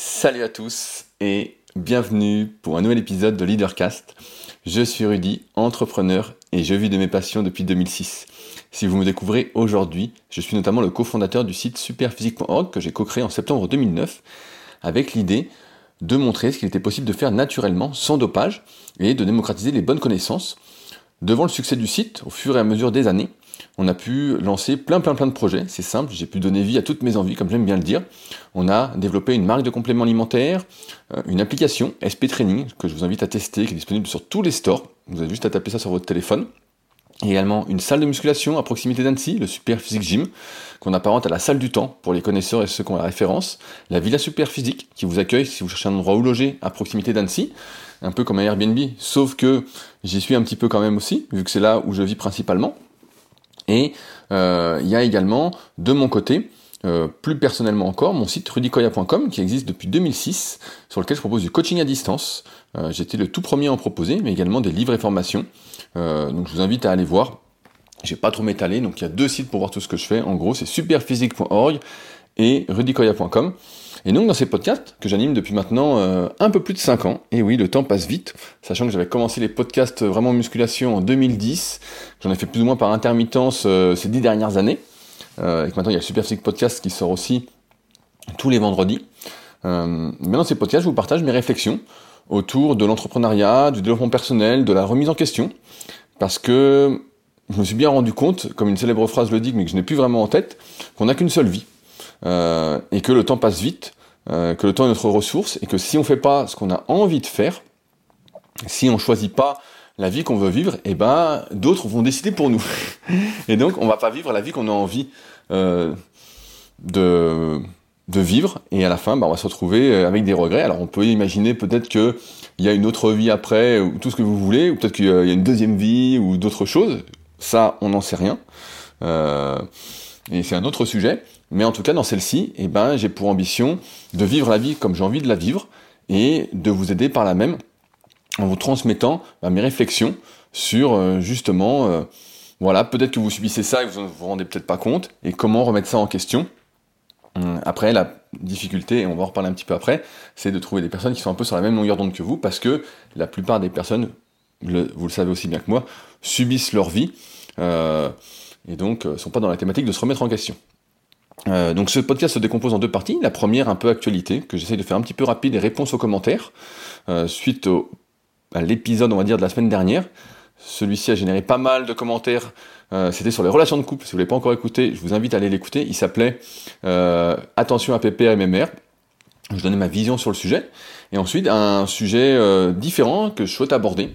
Salut à tous et bienvenue pour un nouvel épisode de Leadercast. Je suis Rudy, entrepreneur et je vis de mes passions depuis 2006. Si vous me découvrez aujourd'hui, je suis notamment le cofondateur du site superphysique.org que j'ai co-créé en septembre 2009 avec l'idée de montrer ce qu'il était possible de faire naturellement sans dopage et de démocratiser les bonnes connaissances. Devant le succès du site, au fur et à mesure des années, on a pu lancer plein plein plein de projets, c'est simple, j'ai pu donner vie à toutes mes envies, comme j'aime bien le dire. On a développé une marque de compléments alimentaires, euh, une application SP Training, que je vous invite à tester, qui est disponible sur tous les stores. Vous avez juste à taper ça sur votre téléphone. Et également une salle de musculation à proximité d'Annecy, le Super Physique Gym, qu'on apparente à la salle du temps pour les connaisseurs et ceux qui ont la référence. La Villa Super Physique, qui vous accueille si vous cherchez un endroit où loger à proximité d'Annecy. Un peu comme un Airbnb, sauf que j'y suis un petit peu quand même aussi, vu que c'est là où je vis principalement. Et euh, il y a également, de mon côté, euh, plus personnellement encore, mon site rudicoya.com qui existe depuis 2006, sur lequel je propose du coaching à distance. Euh, J'étais le tout premier à en proposer, mais également des livres et formations. Euh, donc je vous invite à aller voir. J'ai pas trop m'étaler, donc il y a deux sites pour voir tout ce que je fais. En gros, c'est superphysique.org et rudicoya.com. Et donc dans ces podcasts que j'anime depuis maintenant euh, un peu plus de 5 ans, et oui, le temps passe vite, sachant que j'avais commencé les podcasts vraiment musculation en 2010, j'en ai fait plus ou moins par intermittence euh, ces 10 dernières années, euh, et que maintenant il y a le Super Podcast qui sort aussi tous les vendredis. Euh, mais dans ces podcasts, je vous partage mes réflexions autour de l'entrepreneuriat, du développement personnel, de la remise en question, parce que je me suis bien rendu compte, comme une célèbre phrase le dit, mais que je n'ai plus vraiment en tête, qu'on n'a qu'une seule vie. Euh, et que le temps passe vite, euh, que le temps est notre ressource, et que si on fait pas ce qu'on a envie de faire, si on choisit pas la vie qu'on veut vivre, eh ben d'autres vont décider pour nous. et donc on va pas vivre la vie qu'on a envie euh, de vivre, et à la fin, bah, on va se retrouver avec des regrets. Alors on peut imaginer peut-être que il y a une autre vie après, ou tout ce que vous voulez, ou peut-être qu'il y a une deuxième vie, ou d'autres choses. Ça, on n'en sait rien. Et c'est un autre sujet. Mais en tout cas, dans celle-ci, eh ben, j'ai pour ambition de vivre la vie comme j'ai envie de la vivre et de vous aider par la même en vous transmettant bah, mes réflexions sur euh, justement, euh, voilà, peut-être que vous subissez ça et vous ne vous rendez peut-être pas compte et comment remettre ça en question. Hum, après, la difficulté, et on va en reparler un petit peu après, c'est de trouver des personnes qui sont un peu sur la même longueur d'onde que vous parce que la plupart des personnes, vous le savez aussi bien que moi, subissent leur vie euh, et donc ne sont pas dans la thématique de se remettre en question. Euh, donc ce podcast se décompose en deux parties. La première, un peu actualité, que j'essaie de faire un petit peu rapide et réponse aux commentaires, euh, suite à l'épisode, on va dire, de la semaine dernière. Celui-ci a généré pas mal de commentaires. Euh, C'était sur les relations de couple. Si vous l'avez pas encore écouté, je vous invite à aller l'écouter. Il s'appelait Attention à PPR et MMR. Je donnais ma vision sur le sujet. Et ensuite, un sujet euh, différent que je souhaite aborder.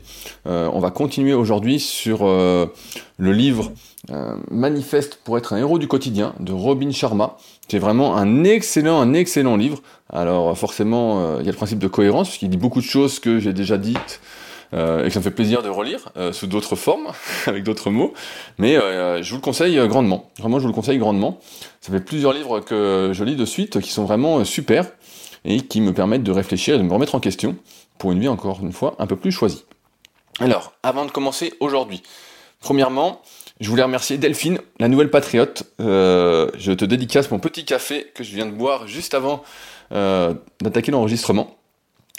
Euh, on va continuer aujourd'hui sur euh, le livre Manifeste pour être un héros du quotidien de Robin Sharma. C'est vraiment un excellent, un excellent livre. Alors forcément, il y a le principe de cohérence, puisqu'il dit beaucoup de choses que j'ai déjà dites. et que ça me fait plaisir de relire sous d'autres formes, avec d'autres mots. Mais je vous le conseille grandement. Vraiment, je vous le conseille grandement. Ça fait plusieurs livres que je lis de suite qui sont vraiment super et qui me permettent de réfléchir et de me remettre en question pour une vie encore une fois un peu plus choisie. Alors, avant de commencer aujourd'hui, premièrement, je voulais remercier Delphine, la nouvelle patriote. Euh, je te dédicace mon petit café que je viens de boire juste avant euh, d'attaquer l'enregistrement.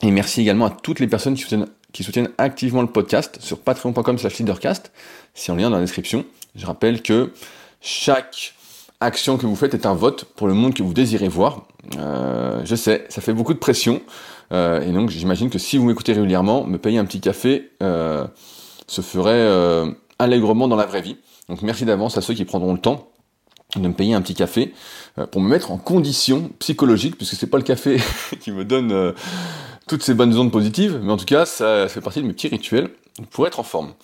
Et merci également à toutes les personnes qui soutiennent, qui soutiennent activement le podcast sur patreon.com slash leadercast. C'est en lien dans la description. Je rappelle que chaque action que vous faites est un vote pour le monde que vous désirez voir. Euh, je sais, ça fait beaucoup de pression. Euh, et donc j'imagine que si vous m'écoutez régulièrement, me payer un petit café euh, se ferait allègrement dans la vraie vie. Donc merci d'avance à ceux qui prendront le temps de me payer un petit café pour me mettre en condition psychologique, puisque c'est pas le café qui me donne toutes ces bonnes ondes positives, mais en tout cas ça fait partie de mes petits rituels pour être en forme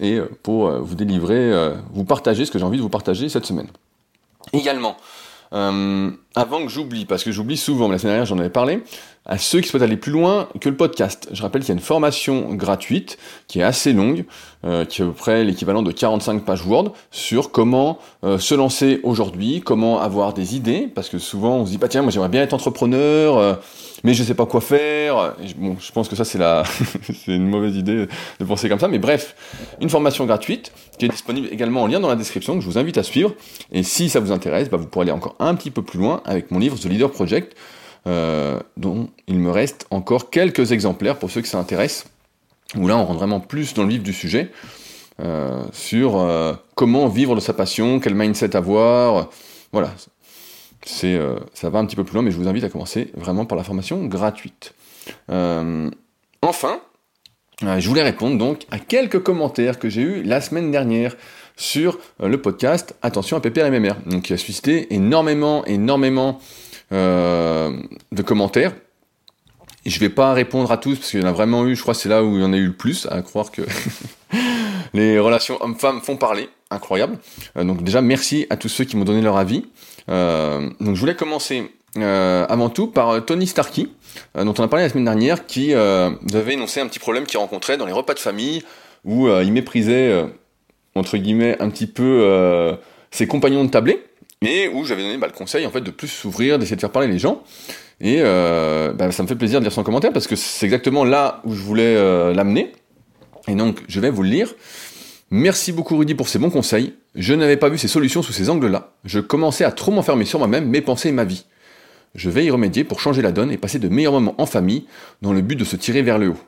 et pour vous délivrer, vous partager ce que j'ai envie de vous partager cette semaine. Également, euh, avant que j'oublie, parce que j'oublie souvent, mais la semaine dernière j'en avais parlé, à ceux qui souhaitent aller plus loin que le podcast. Je rappelle qu'il y a une formation gratuite qui est assez longue, euh, qui est à peu près l'équivalent de 45 pages Word, sur comment euh, se lancer aujourd'hui, comment avoir des idées, parce que souvent on se dit, bah tiens, moi j'aimerais bien être entrepreneur, euh, mais je sais pas quoi faire. Bon, je pense que ça c'est la, c'est une mauvaise idée de penser comme ça, mais bref, une formation gratuite qui est disponible également en lien dans la description, que je vous invite à suivre. Et si ça vous intéresse, bah, vous pourrez aller encore un petit peu plus loin avec mon livre The Leader Project, euh, dont me reste encore quelques exemplaires pour ceux que ça intéresse, où là on rentre vraiment plus dans le vif du sujet, euh, sur euh, comment vivre de sa passion, quel mindset avoir, voilà. C'est, ça va un petit peu plus loin, mais je vous invite à commencer vraiment par la formation gratuite. enfin, je voulais répondre donc à quelques commentaires que j'ai eus la semaine dernière sur le podcast Attention à PPR MMR, donc qui a suscité énormément, énormément de commentaires. Je vais pas répondre à tous parce qu'il y en a vraiment eu, je crois c'est là où il y en a eu le plus, à croire que les relations hommes-femmes font parler, incroyable. Euh, donc déjà merci à tous ceux qui m'ont donné leur avis. Euh, donc je voulais commencer avant tout par Tony Starkey, dont on a parlé la semaine dernière, qui avait énoncé un petit problème qu'il rencontrait dans les repas de famille, où il méprisait, entre guillemets, un petit peu ses compagnons de tablé et où j'avais donné bah, le conseil en fait de plus s'ouvrir, d'essayer de faire parler les gens. Et euh, bah, ça me fait plaisir de lire son commentaire parce que c'est exactement là où je voulais euh, l'amener. Et donc je vais vous le lire. Merci beaucoup Rudy pour ces bons conseils. Je n'avais pas vu ces solutions sous ces angles-là. Je commençais à trop m'enfermer sur moi-même, mes pensées et ma vie. Je vais y remédier pour changer la donne et passer de meilleurs moments en famille dans le but de se tirer vers le haut.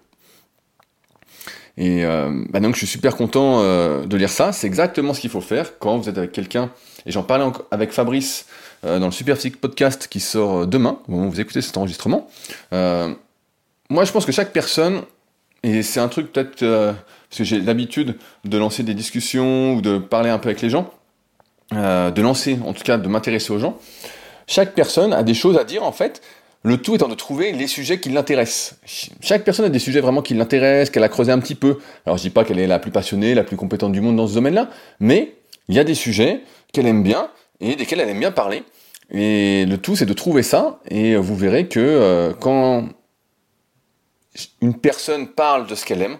Et euh, bah donc je suis super content de lire ça. C'est exactement ce qu'il faut faire quand vous êtes avec quelqu'un. Et j'en parlais avec Fabrice euh, dans le Super Podcast qui sort demain, au moment où vous écoutez cet enregistrement. moi je pense que chaque personne, et c'est un truc peut-être, parce que j'ai l'habitude de lancer des discussions ou de parler un peu avec les gens, de lancer, en tout cas de m'intéresser aux gens, chaque personne a des choses à dire en fait, le tout étant de trouver les sujets qui l'intéressent. Chaque personne a des sujets vraiment qui l'intéressent, qu'elle a creusé un petit peu. Alors je dis pas qu'elle est la plus passionnée, la plus compétente du monde dans ce domaine-là, mais il y a des sujets qu'elle aime bien et desquels elle aime bien parler. Et le tout, c'est de trouver ça, et vous verrez que euh, quand une personne parle de ce qu'elle aime,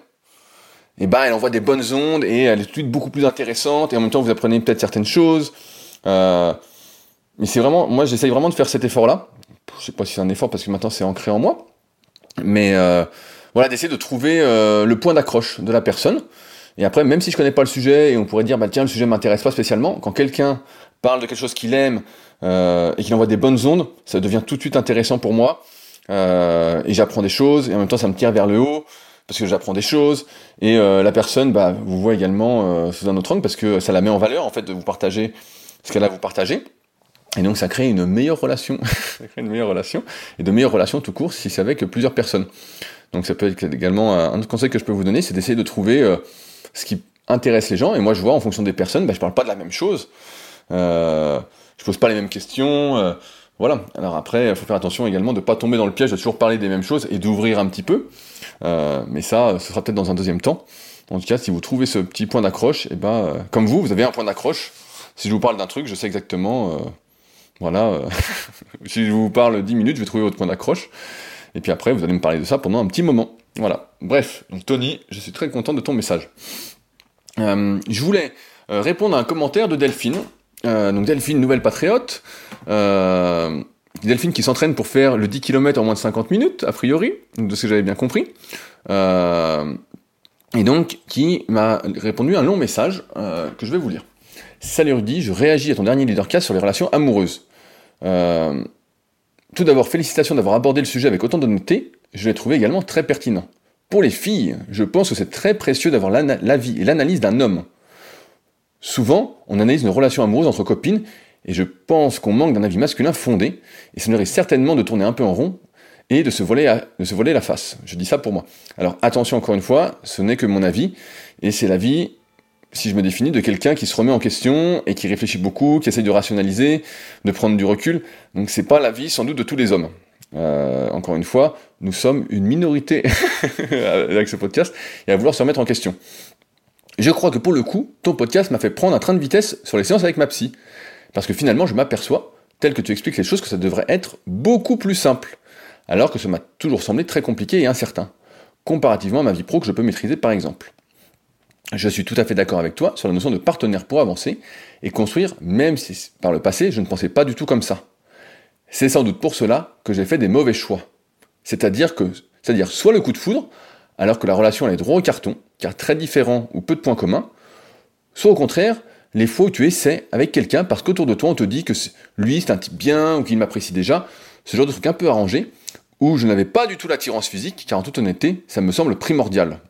eh ben elle envoie des bonnes ondes et elle est tout de suite beaucoup plus intéressante, et en même temps vous apprenez peut-être certaines choses. Euh, c'est vraiment, moi j'essaye vraiment de faire cet effort-là, je sais pas si c'est un effort parce que maintenant c'est ancré en moi, mais euh, voilà, d'essayer de trouver euh, le point d'accroche de la personne. Et après, même si je connais pas le sujet et on pourrait dire, bah tiens, le sujet m'intéresse pas spécialement, quand quelqu'un parle de quelque chose qu'il aime euh, et qu'il envoie des bonnes ondes, ça devient tout de suite intéressant pour moi. et j'apprends des choses et en même temps ça me tire vers le haut parce que j'apprends des choses et la personne bah, vous voit également sous un autre angle parce que ça la met en valeur en fait de vous partager ce qu'elle a à vous partager et donc ça crée une meilleure relation, ça crée une meilleure relation, et de meilleures relations tout court si c'est avec plusieurs personnes. Donc ça peut être également un autre conseil que je peux vous donner, c'est d'essayer de trouver euh, ce qui intéresse les gens. Et moi je vois en fonction des personnes, bah, je parle pas de la même chose, euh, je pose pas les mêmes questions. Euh, voilà. Alors après, il faut faire attention également de pas tomber dans le piège de toujours parler des mêmes choses et d'ouvrir un petit peu. Euh, mais ça, ce sera peut-être dans un deuxième temps. En tout cas, si vous trouvez ce petit point d'accroche, eh ben, comme vous, vous avez un point d'accroche. Si je vous parle d'un truc, je sais exactement voilà, si je vous parle 10 minutes, je vais trouver votre point d'accroche. Et puis après, vous allez me parler de ça pendant un petit moment. Voilà. Bref, donc Tony, je suis très content de ton message. Euh, je voulais euh, répondre à un commentaire de Delphine. donc Delphine, nouvelle patriote. Delphine qui s'entraîne pour faire le 10 km en moins de 50 minutes, a priori, de ce que j'avais bien compris. et donc, qui m'a répondu un long message que je vais vous lire. Salut Rudy, je réagis à ton dernier leadercast sur les relations amoureuses. Euh, tout d'abord, félicitations d'avoir abordé le sujet avec autant d'honnêteté, je l'ai trouvé également très pertinent. Pour les filles, je pense que c'est très précieux d'avoir l'avis et l'analyse d'un homme. Souvent, on analyse une relation amoureuse entre copines, et je pense qu'on manque d'un avis masculin fondé, et ça mérite certainement de tourner un peu en rond et de se, voler la face. Je dis ça pour moi. Alors attention encore une fois, ce n'est que mon avis, et c'est l'avis si je me définis, de quelqu'un qui se remet en question et qui réfléchit beaucoup, qui essaye de rationaliser, de prendre du recul. Donc c'est pas la vie sans doute de tous les hommes. Euh, encore une fois, nous sommes une minorité avec ce podcast et à vouloir se remettre en question. Je crois que pour le coup, ton podcast m'a fait prendre un train de vitesse sur les séances avec ma psy. Parce que finalement, je m'aperçois, tel que tu expliques les choses, que ça devrait être beaucoup plus simple. Alors que ça m'a toujours semblé très compliqué et incertain. Comparativement à ma vie pro que je peux maîtriser par exemple je suis tout à fait d'accord avec toi sur la notion de partenaire pour avancer et construire, même si par le passé je ne pensais pas du tout comme ça. C'est sans doute pour cela que j'ai fait des mauvais choix. C'est-à-dire que, c'est-à-dire soit le coup de foudre, alors que la relation est droit au carton, car très différent ou peu de points communs, soit au contraire, les fois où tu essaies avec quelqu'un parce qu'autour de toi on te dit que lui c'est un type bien ou qu'il m'apprécie déjà, ce genre de truc un peu arrangé, où je n'avais pas du tout l'attirance physique, car en toute honnêteté, ça me semble primordial.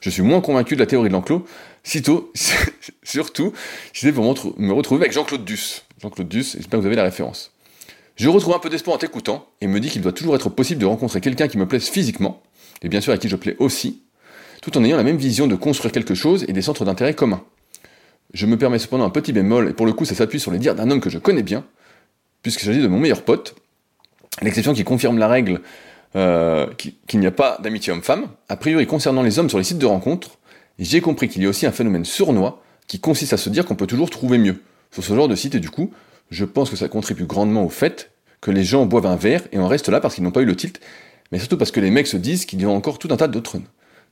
Je suis moins convaincu de la théorie de l'enclos, sitôt, surtout, si c'est pour me retrouver avec Jean-Claude Duss. Jean-Claude Duss, j'espère que vous avez la référence. Je retrouve un peu d'espoir en t'écoutant, et me dis qu'il doit toujours être possible de rencontrer quelqu'un qui me plaise physiquement, et bien sûr à qui je plais aussi, tout en ayant la même vision de construire quelque chose et des centres d'intérêt communs. Je me permets cependant un petit bémol, et pour le coup ça s'appuie sur les dires d'un homme que je connais bien, puisqu'il s'agit de mon meilleur pote, l'exception qui confirme la règle euh, qu'il n'y a pas d'amitié homme-femme. A priori, concernant les hommes sur les sites de rencontres, j'ai compris qu'il y a aussi un phénomène sournois qui consiste à se dire qu'on peut toujours trouver mieux sur ce genre de site, et du coup, je pense que ça contribue grandement au fait que les gens boivent un verre et en restent là parce qu'ils n'ont pas eu le tilt, mais surtout parce que les mecs se disent qu'il y a encore tout un tas d'autres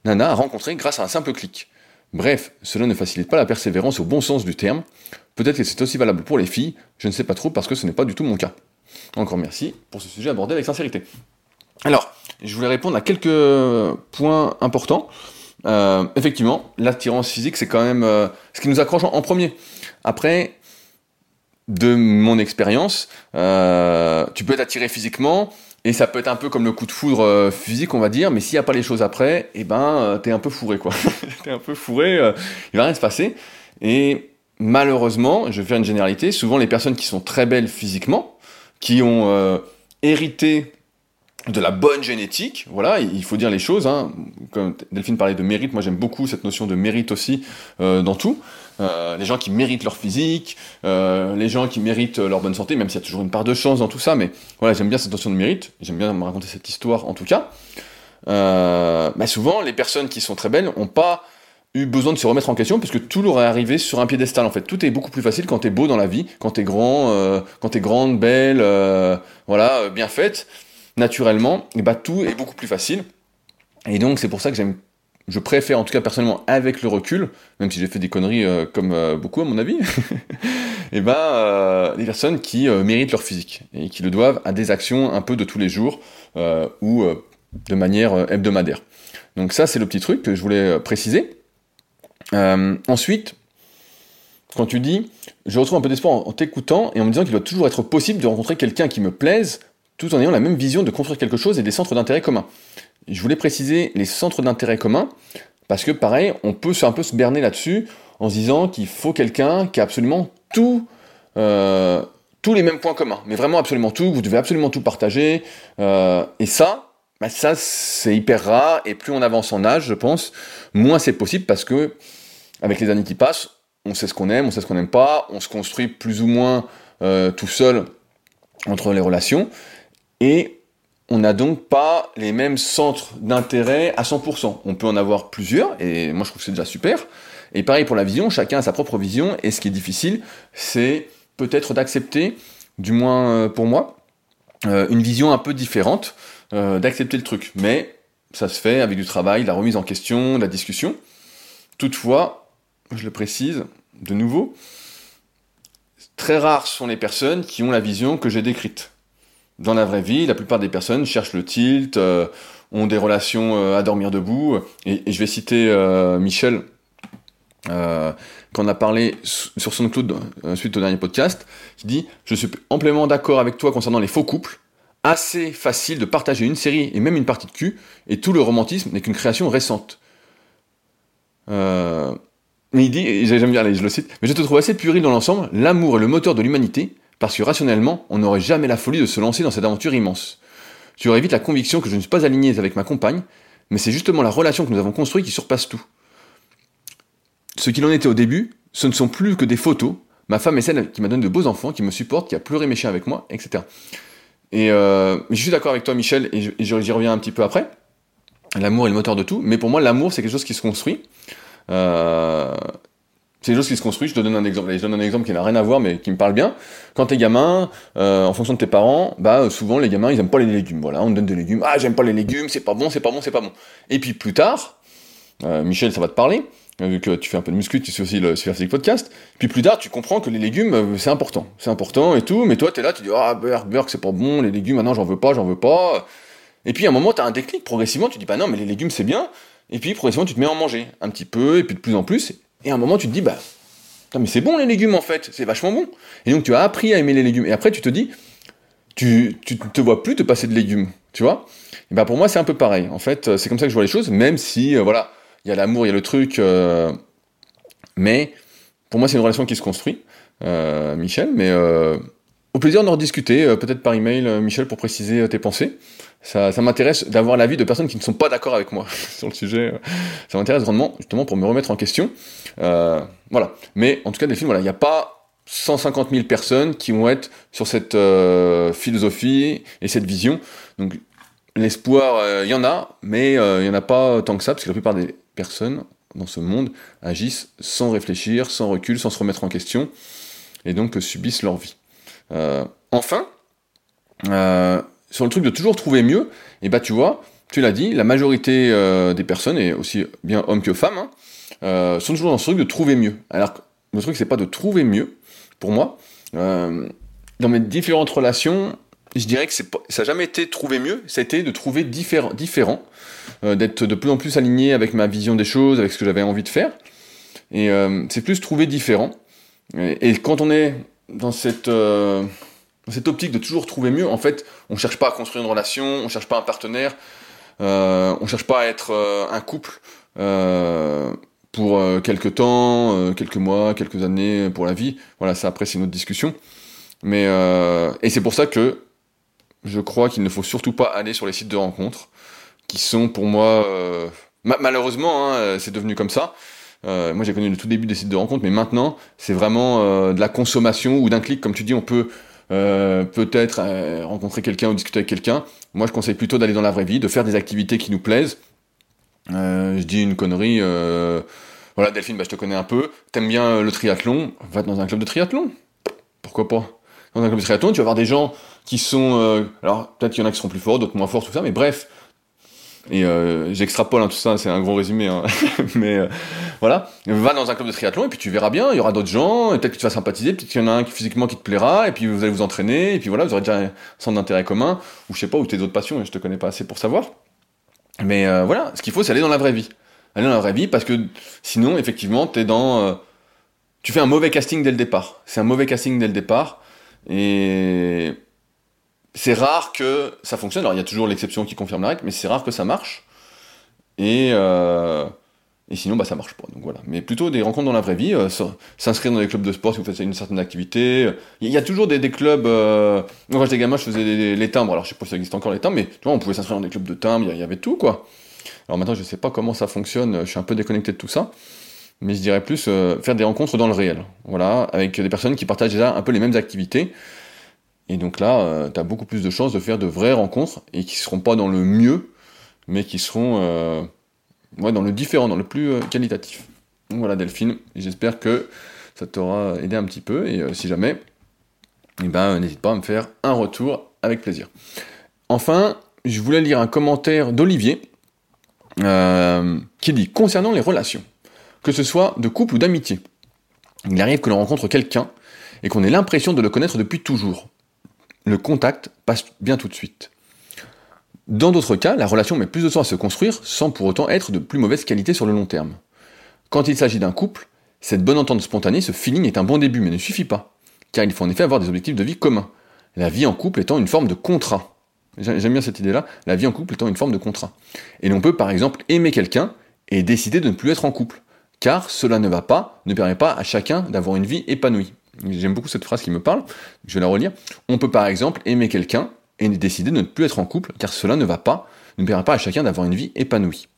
nanas à rencontrer grâce à un simple clic. Bref, cela ne facilite pas la persévérance au bon sens du terme. Peut-être que c'est aussi valable pour les filles, je ne sais pas trop parce que ce n'est pas du tout mon cas. Encore merci pour ce sujet abordé avec sincérité. Alors, je voulais répondre à quelques points importants. Euh, effectivement, l'attirance physique, c'est quand même euh, ce qui nous accroche en, premier. Après, de mon expérience, euh, tu peux être attiré physiquement, et ça peut être un peu comme le coup de foudre physique, on va dire, mais s'il n'y a pas les choses après, eh ben, t'es un peu fourré, quoi. t'es un peu fourré, il va rien se passer. Et malheureusement, je vais faire une généralité, souvent les personnes qui sont très belles physiquement, qui ont hérité de la bonne génétique, voilà, il faut dire les choses. Hein. Comme Delphine parlait de mérite, moi j'aime beaucoup cette notion de mérite aussi euh, dans tout. Euh, les gens qui méritent leur physique, euh, les gens qui méritent leur bonne santé, même s'il y a toujours une part de chance dans tout ça, mais voilà, j'aime bien cette notion de mérite. J'aime bien me raconter cette histoire en tout cas. Bah souvent, les personnes qui sont très belles n'ont pas eu besoin de se remettre en question puisque tout leur est arrivé sur un piédestal en fait. Tout est beaucoup plus facile quand t'es beau dans la vie, quand t'es grand, quand t'es grande, belle, voilà, bien faite naturellement, et bah tout est beaucoup plus facile. Et donc c'est pour ça que j'aime, je préfère en tout cas personnellement avec le recul, même si j'ai fait des conneries euh, comme euh, beaucoup à mon avis, et bah euh, les personnes qui méritent leur physique et qui le doivent à des actions un peu de tous les jours ou de manière hebdomadaire. Donc ça c'est le petit truc que je voulais préciser. ensuite, quand tu dis, je retrouve un peu d'espoir en t'écoutant et en me disant qu'il doit toujours être possible de rencontrer quelqu'un qui me plaise tout en ayant la même vision de construire quelque chose et des centres d'intérêt communs. Je voulais préciser les centres d'intérêt communs, parce que pareil, on peut un peu se berner là-dessus en se disant qu'il faut quelqu'un qui a absolument tout, euh, tous les mêmes points communs, mais vraiment absolument tout, vous devez absolument tout partager, euh, et ça, bah ça c'est hyper rare, et plus on avance en âge, je pense, moins c'est possible, parce que avec les années qui passent, on sait ce qu'on aime, on sait ce qu'on n'aime pas, on se construit plus ou moins euh, tout seul entre les relations, et on n'a donc pas les mêmes centres d'intérêt à 100%. On peut en avoir plusieurs, et moi je trouve que c'est déjà super. Et pareil pour la vision, chacun a sa propre vision, et ce qui est difficile, c'est peut-être d'accepter, du moins euh, pour moi, euh, une vision un peu différente, euh, d'accepter le truc. Mais ça se fait avec du travail, la remise en question, la discussion. Toutefois, je le précise de nouveau, très rares sont les personnes qui ont la vision que j'ai décrite dans la vraie vie, la plupart des personnes cherchent le tilt, euh, ont des relations euh, à dormir debout. Et, je vais citer euh, Michel, qu'on a parlé sur son cloud suite au dernier podcast, qui dit Je suis amplement d'accord avec toi concernant les faux couples. Assez facile de partager une série et même une partie de cul, et tout le romantisme n'est qu'une création récente. il dit, j'aime bien, je le cite, mais je te trouve assez puéril dans l'ensemble, l'amour est le moteur de l'humanité, parce que rationnellement, on n'aurait jamais la folie de se lancer dans cette aventure immense. Tu aurais vite la conviction que je ne suis pas aligné avec ma compagne, mais c'est justement la relation que nous avons construite qui surpasse tout. Ce qu'il en était au début, ce ne sont plus que des photos. Ma femme est celle qui m'a donné de beaux enfants, qui me supporte, qui a pleuré mes chiens avec moi, etc. Et euh, je suis d'accord avec toi, Michel, et j'y reviens un petit peu après. L'amour est le moteur de tout, mais pour moi, l'amour, c'est quelque chose qui se construit. Euh, c'est des choses qui se construisent. Je te donne un exemple. je donne un exemple qui n'a rien à voir, mais qui me parle bien. Quand t'es gamin, euh, en fonction de tes parents, bah souvent les gamins ils aiment pas les légumes. Voilà, on te donne des légumes. Ah j'aime pas les légumes, c'est pas bon, c'est pas bon, c'est pas bon. Et puis plus tard, euh, Michel, ça va te parler. Euh, vu que tu fais un peu de muscu, tu sais aussi le Superphysique Podcast. Puis plus tard, tu comprends que les légumes, c'est important. C'est important et tout, mais toi, t'es là, tu dis, ah, burger, c'est pas bon, les légumes, maintenant, j'en veux pas, j'en veux pas. Et puis, à un moment, t'as un déclic, progressivement, tu dis, bah non, mais les légumes, c'est bien. Et puis, progressivement, tu te mets à en manger. Un petit peu, et puis de plus en plus. Et à un moment, tu te dis, bah, mais c'est bon les légumes en fait, c'est vachement bon. Et donc tu as appris à aimer les légumes. Et après, tu te dis, tu, tu te vois plus te passer de légumes. Tu vois Et ben pour moi, c'est un peu pareil. En fait, c'est comme ça que je vois les choses, même si, voilà, il y a l'amour, il y a le truc, mais pour moi, c'est une relation qui se construit, Michel, mais au plaisir d'en rediscuter, peut-être par email, Michel, pour préciser tes pensées ça, m'intéresse d'avoir l'avis de personnes qui ne sont pas d'accord avec moi sur le sujet. Ça m'intéresse grandement, justement, pour me remettre en question. Euh, voilà. Mais en tout cas, des films, voilà, il n'y a pas 150 000 personnes qui vont être sur cette euh, philosophie et cette vision. Donc, l'espoir, euh, il y en a, mais il n'y en a pas tant que ça, parce que la plupart des personnes dans ce monde agissent sans réfléchir, sans recul, sans se remettre en question, et donc subissent leur vie. enfin, sur le truc de toujours trouver mieux, et bah tu vois, tu l'as dit, la majorité euh, des personnes, et aussi bien hommes que femmes, hein, euh, sont toujours dans ce truc de trouver mieux. Alors le truc c'est pas de trouver mieux, pour moi. Euh, dans mes différentes relations, je dirais que ça n'a jamais été trouver mieux, ça a été de trouver différent, différent d'être de plus en plus aligné avec ma vision des choses, avec ce que j'avais envie de faire. Et c'est plus trouver différent. Et, quand on est dans cette cette optique de toujours trouver mieux, en fait, on cherche pas à construire une relation, on cherche pas un partenaire, euh, on cherche pas à être euh, un couple euh, pour euh, quelques temps, quelques mois, quelques années pour la vie. Voilà, ça après c'est une autre discussion. Mais et c'est pour ça que je crois qu'il ne faut surtout pas aller sur les sites de rencontres, qui sont pour moi malheureusement, hein, c'est devenu comme ça. moi j'ai connu le tout début des sites de rencontres, mais maintenant c'est vraiment de la consommation ou d'un clic, comme tu dis, on peut euh, peut-être euh, rencontrer quelqu'un ou discuter avec quelqu'un. Moi, je conseille plutôt d'aller dans la vraie vie, de faire des activités qui nous plaisent. Euh, je dis une connerie. voilà, Delphine, bah, je te connais un peu. T'aimes bien le triathlon? Va dans un club de triathlon. Pourquoi pas? Dans un club de triathlon, tu vas voir des gens qui sont... alors, peut-être qu'il y en a qui seront plus forts, d'autres moins forts, tout ça, mais bref, et euh, j'extrapole hein, tout ça, c'est un gros résumé, hein. mais euh, voilà. Va dans un club de triathlon et puis tu verras bien, il y aura d'autres gens, peut-être que tu vas sympathiser, peut-être qu'il y en a un qui physiquement qui te plaira, et puis vous allez vous entraîner, et puis voilà, vous aurez déjà un centre d'intérêt commun, ou je sais pas, ou tes autres passions, je te connais pas assez pour savoir. Mais euh, voilà, ce qu'il faut, c'est aller dans la vraie vie. Aller dans la vraie vie, parce que sinon, effectivement, t'es dans... Euh, tu fais un mauvais casting dès le départ. C'est un mauvais casting dès le départ, et c'est rare que ça fonctionne. Alors il y a toujours l'exception qui confirme la règle, mais c'est rare que ça marche. Et, euh, sinon, bah, ça marche pas. Donc voilà. Mais plutôt des rencontres dans la vraie vie, euh, s'inscrire dans des clubs de sport si vous faites une certaine activité. Il y a toujours des, des clubs. Euh... Quand j'étais gamin, je faisais les timbres. Alors je sais pas si ça existe encore les timbres, mais tu vois, on pouvait s'inscrire dans des clubs de timbres. Il y, avait tout quoi. Alors maintenant, je sais pas comment ça fonctionne. Je suis un peu déconnecté de tout ça. Mais je dirais plus faire des rencontres dans le réel. Voilà, avec des personnes qui partagent déjà un peu les mêmes activités. Et donc là, euh, tu as beaucoup plus de chances de faire de vraies rencontres et qui seront pas dans le mieux, mais qui seront euh, ouais, dans le différent, dans le plus euh, qualitatif. Donc voilà Delphine, j'espère que ça t'aura aidé un petit peu et si jamais, eh ben, n'hésite pas à me faire un retour avec plaisir. Enfin, je voulais lire un commentaire d'Olivier qui dit concernant les relations, que ce soit de couple ou d'amitié, il arrive que l'on rencontre quelqu'un et qu'on ait l'impression de le connaître depuis toujours le contact passe bien tout de suite. Dans d'autres cas, la relation met plus de temps à se construire sans pour autant être de plus mauvaise qualité sur le long terme. Quand il s'agit d'un couple, cette bonne entente spontanée, ce feeling est un bon début mais ne suffit pas, car il faut en effet avoir des objectifs de vie communs. La vie en couple étant une forme de contrat. J'aime bien cette idée-là, la vie en couple étant une forme de contrat. Et l'on peut par exemple aimer quelqu'un et décider de ne plus être en couple, car cela ne va pas, ne permet pas à chacun d'avoir une vie épanouie. J'aime beaucoup cette phrase qui me parle, je vais la relire. On peut par exemple aimer quelqu'un et décider de ne plus être en couple, car cela ne va pas, ne permet pas à chacun d'avoir une vie épanouie.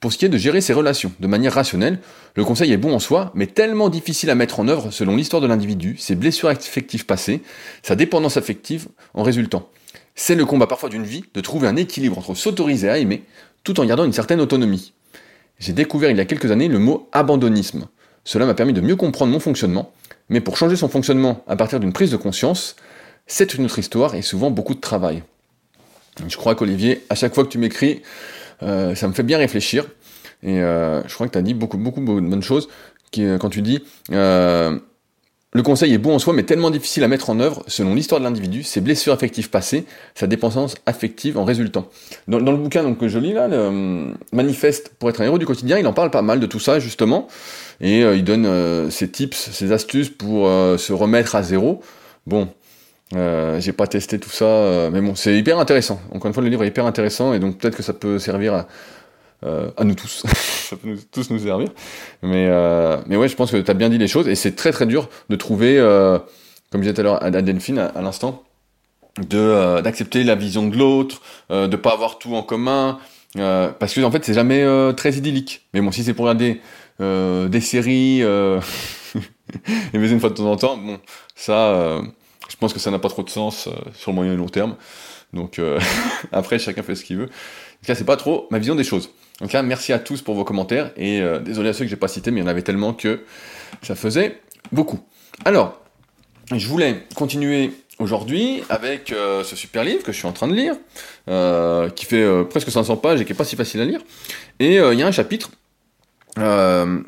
Pour ce qui est de gérer ses relations de manière rationnelle, le conseil est bon en soi, mais tellement difficile à mettre en œuvre selon l'histoire de l'individu, ses blessures affectives passées, sa dépendance affective en résultant. C'est le combat parfois d'une vie de trouver un équilibre entre s'autoriser à aimer, tout en gardant une certaine autonomie. J'ai découvert il y a quelques années le mot abandonnisme. Cela m'a permis de mieux comprendre mon fonctionnement, mais pour changer son fonctionnement à partir d'une prise de conscience, c'est une autre histoire et souvent beaucoup de travail. Je crois qu'Olivier, à chaque fois que tu m'écris, euh, ça me fait bien réfléchir. Et euh, je crois que tu as dit beaucoup, beaucoup, beaucoup de bonnes choses euh, quand tu dis le conseil est bon en soi, mais tellement difficile à mettre en œuvre selon l'histoire de l'individu, ses blessures affectives passées, sa dépendance affective en résultant. Dans, le bouquin que je lis là, Manifeste pour être un héros du quotidien, il en parle pas mal de tout ça justement, et il donne ses tips, ses astuces pour se remettre à zéro. Bon, Euh, j'ai pas testé tout ça, euh, mais bon, c'est hyper intéressant. Encore une fois, le livre est hyper intéressant et donc peut-être que ça peut servir à, euh, nous tous. ça peut nous, tous nous servir. Mais, euh, mais ouais, je pense que tu as bien dit les choses et c'est très très dur de trouver, euh, comme je disais tout à l'heure à Delphine à, l'instant, de d'accepter la vision de l'autre, de pas avoir tout en commun, parce que en fait c'est jamais très idyllique. Mais bon, si c'est pour regarder des séries et baiser une fois de temps en temps, bon, ça je pense que ça n'a pas trop de sens euh, sur le moyen et long terme. Donc euh, après, chacun fait ce qu'il veut. En tout cas, c'est pas trop ma vision des choses. Donc là, merci à tous pour vos commentaires et euh, désolé à ceux que j'ai pas cités, mais il y en avait tellement que ça faisait beaucoup. Alors, je voulais continuer aujourd'hui avec ce super livre que je suis en train de lire, qui fait presque 500 pages et qui est pas si facile à lire. Et il y a un chapitre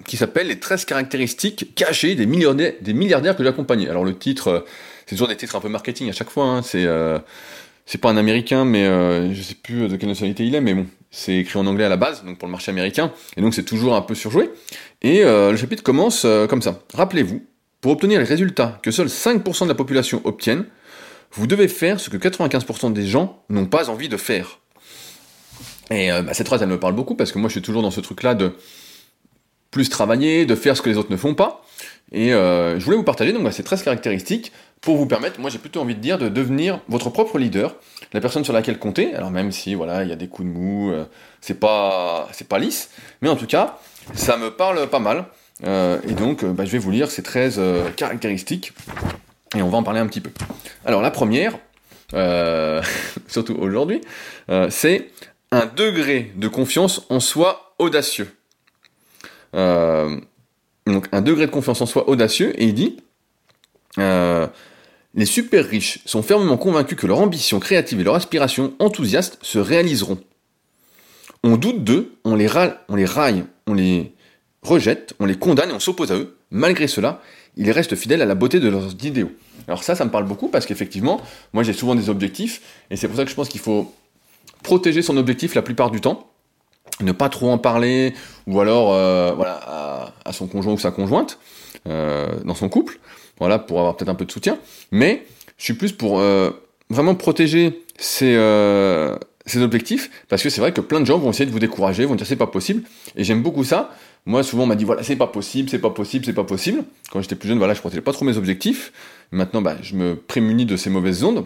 qui s'appelle Les 13 caractéristiques cachées des milliardaires, des milliardaires que j'ai. Alors le titre c'est toujours des titres un peu marketing à chaque fois. Hein. C'est euh, c'est pas un américain, mais euh, je sais plus de quelle nationalité il est, mais bon, c'est écrit en anglais à la base, donc pour le marché américain, et donc c'est toujours un peu surjoué. Et euh, le chapitre commence euh, comme ça. Rappelez-vous, pour obtenir les résultats que seuls 5% de la population obtiennent, vous devez faire ce que 95% des gens n'ont pas envie de faire. Et bah, cette phrase, elle me parle beaucoup parce que moi, je suis toujours dans ce truc-là de plus travailler, de faire ce que les autres ne font pas. Et euh, je voulais vous partager donc bah, ces 13 caractéristiques pour vous permettre, moi j'ai plutôt envie de dire, de devenir votre propre leader, la personne sur laquelle compter. Alors même si voilà, il y a des coups de mou, euh, c'est pas c'est pas lisse, mais en tout cas, ça me parle pas mal. Euh, et donc, bah, je vais vous lire ces 13 caractéristiques et on va en parler un petit peu. Alors la première, surtout aujourd'hui, c'est un degré de confiance en soi audacieux. Donc un degré de confiance en soi audacieux, et il dit euh, les super riches sont fermement convaincus que leur ambition créative et leur aspiration enthousiaste se réaliseront. On doute d'eux, on les, râle, on les raille, on les rejette, on les condamne et on s'oppose à eux. Malgré cela, ils restent fidèles à la beauté de leurs idéaux. Alors ça, ça me parle beaucoup parce qu'effectivement, moi j'ai souvent des objectifs et c'est pour ça que je pense qu'il faut protéger son objectif la plupart du temps, ne pas trop en parler ou alors euh, voilà à, son conjoint ou sa conjointe euh, dans son couple voilà, pour avoir peut-être un peu de soutien. Mais je suis plus pour euh, vraiment protéger ces objectifs, parce que c'est vrai que plein de gens vont essayer de vous décourager, vont dire c'est pas possible, et j'aime beaucoup ça. Moi, souvent, on m'a dit voilà, c'est pas possible, c'est pas possible, c'est pas possible. Quand j'étais plus jeune, voilà, je protégeais pas trop mes objectifs. Maintenant, bah, je me prémunis de ces mauvaises ondes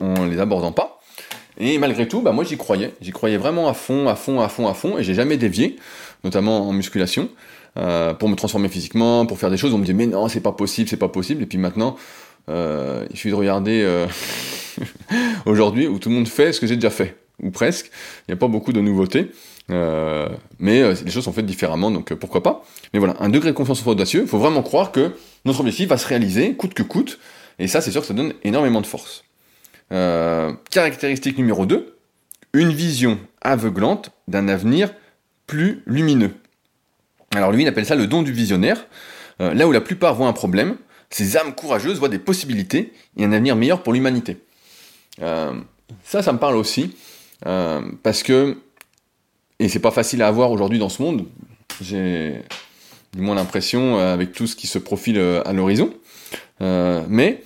en les abordant pas. Et malgré tout, bah, moi, j'y croyais. J'y croyais vraiment à fond, à fond, à fond, à fond, et j'ai jamais dévié, notamment en musculation. Euh, pour me transformer physiquement, pour faire des choses. On me dit mais non, c'est pas possible, c'est pas possible. Et puis maintenant, euh, il suffit de regarder euh, aujourd'hui où tout le monde fait ce que j'ai déjà fait, ou presque. Il n'y a pas beaucoup de nouveautés. Euh, mais euh, les choses sont faites différemment, donc pourquoi pas. Mais voilà, un degré de confiance en audacieux, il faut vraiment croire que notre objectif va se réaliser, coûte que coûte, et ça c'est sûr que ça donne énormément de force. Caractéristique numéro 2, une vision aveuglante d'un avenir plus lumineux. Alors lui, il appelle ça le don du visionnaire. Euh, là où la plupart voient un problème, ces âmes courageuses voient des possibilités et un avenir meilleur pour l'humanité. Euh, ça, ça me parle aussi, euh, parce que, et c'est pas facile à avoir aujourd'hui dans ce monde, j'ai du moins l'impression, avec tout ce qui se profile à l'horizon, mais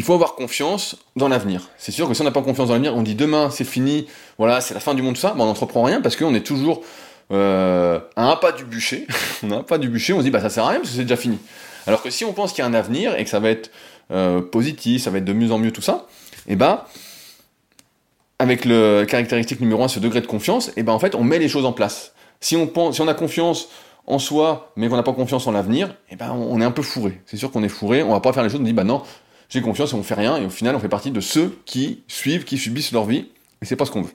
il faut avoir confiance dans l'avenir. C'est sûr que si on n'a pas confiance dans l'avenir, on dit demain c'est fini, voilà, c'est la fin du monde, tout ça, ben on n'entreprend rien parce qu'on est toujours euh, un pas du bûcher, on a un pas du bûcher, on se dit bah ça sert à rien parce que c'est déjà fini. Alors que si on pense qu'il y a un avenir et que ça va être euh, positif, ça va être de mieux en mieux tout ça, et eh ben avec le caractéristique numéro 1, ce degré de confiance, et eh ben en fait on met les choses en place. Si on pense, si on a confiance en soi, mais qu'on n'a pas confiance en l'avenir, et eh ben on est un peu fourré. C'est sûr qu'on est fourré, on va pas faire les choses, on dit bah non, j'ai confiance et on fait rien, et au final on fait partie de ceux qui suivent, qui subissent leur vie, et c'est pas ce qu'on veut.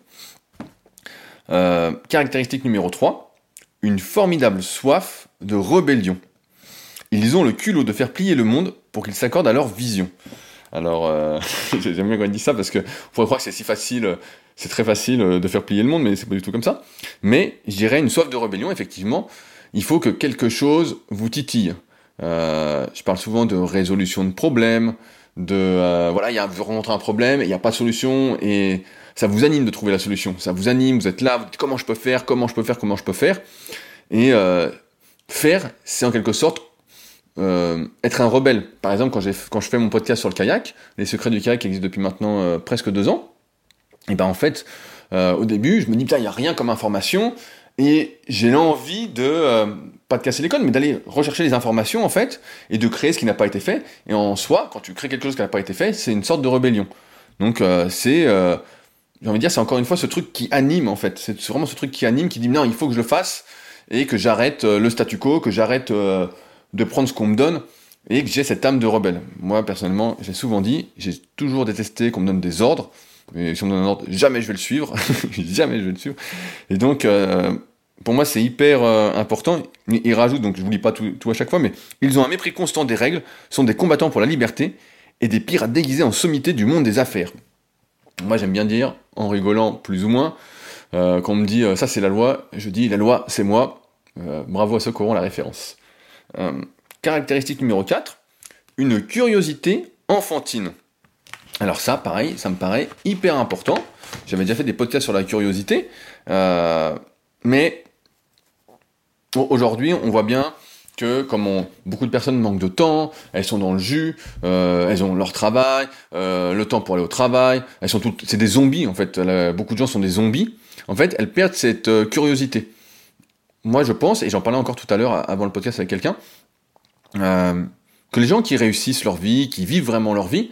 Euh, caractéristique numéro 3, une formidable soif de rébellion. Ils ont le culot de faire plier le monde pour qu'ils s'accordent à leur vision. Alors, euh, j'aime bien quand il dit ça parce que pourrait croire que c'est si facile, c'est très facile de faire plier le monde, mais c'est pas du tout comme ça. Mais je dirais une soif de rébellion, effectivement, il faut que quelque chose vous titille. Euh, je parle souvent de résolution de problèmes, de euh, voilà, il y a vous un problème, il n'y a pas de solution et ça vous anime de trouver la solution. Ça vous anime, vous êtes là, vous dites comment je peux faire, comment je peux faire, comment je peux faire. Et euh, faire, c'est en quelque sorte euh, être un rebelle. Par exemple, quand, quand je fais mon podcast sur le kayak, les secrets du kayak existent depuis maintenant euh, presque deux ans, et ben en fait, euh, au début, je me dis, putain, il n'y a rien comme information, et j'ai l'envie de, pas de casser les codes, mais d'aller rechercher les informations, en fait, et de créer ce qui n'a pas été fait. Et en soi, quand tu crées quelque chose qui n'a pas été fait, c'est une sorte de rébellion. Donc, c'est, j'ai envie de dire, c'est encore une fois ce truc qui anime, en fait. C'est vraiment ce truc qui anime, qui dit, non, il faut que je le fasse, et que j'arrête le statu quo, que j'arrête de prendre ce qu'on me donne et que j'ai cette âme de rebelle. Moi, personnellement, j'ai souvent dit, j'ai toujours détesté qu'on me donne des ordres. Et si on me donne un ordre, jamais je vais le suivre. jamais je vais le suivre. Et donc, euh, pour moi, c'est hyper euh, important. Ils rajoutent, donc je vous lis pas tout, à chaque fois, mais ils ont un mépris constant des règles, sont des combattants pour la liberté et des pirates déguisés en sommité du monde des affaires. Moi, j'aime bien dire, en rigolant plus ou moins, euh, quand on me dit ça c'est la loi, je dis la loi c'est moi. bravo à ceux qui auront la référence. Caractéristique numéro 4, une curiosité enfantine. Alors ça, pareil, ça me paraît hyper important. J'avais déjà fait des podcasts sur la curiosité, euh, mais aujourd'hui, on voit bien que comme beaucoup de personnes manquent de temps, elles sont dans le jus, euh, elles ont leur travail, le temps pour aller au travail, elles sont toutes, c'est des zombies en fait. beaucoup de gens sont des zombies. En fait, elles perdent cette curiosité moi je pense, et j'en parlais encore tout à l'heure avant le podcast avec quelqu'un, euh, que les gens qui réussissent leur vie, qui vivent vraiment leur vie,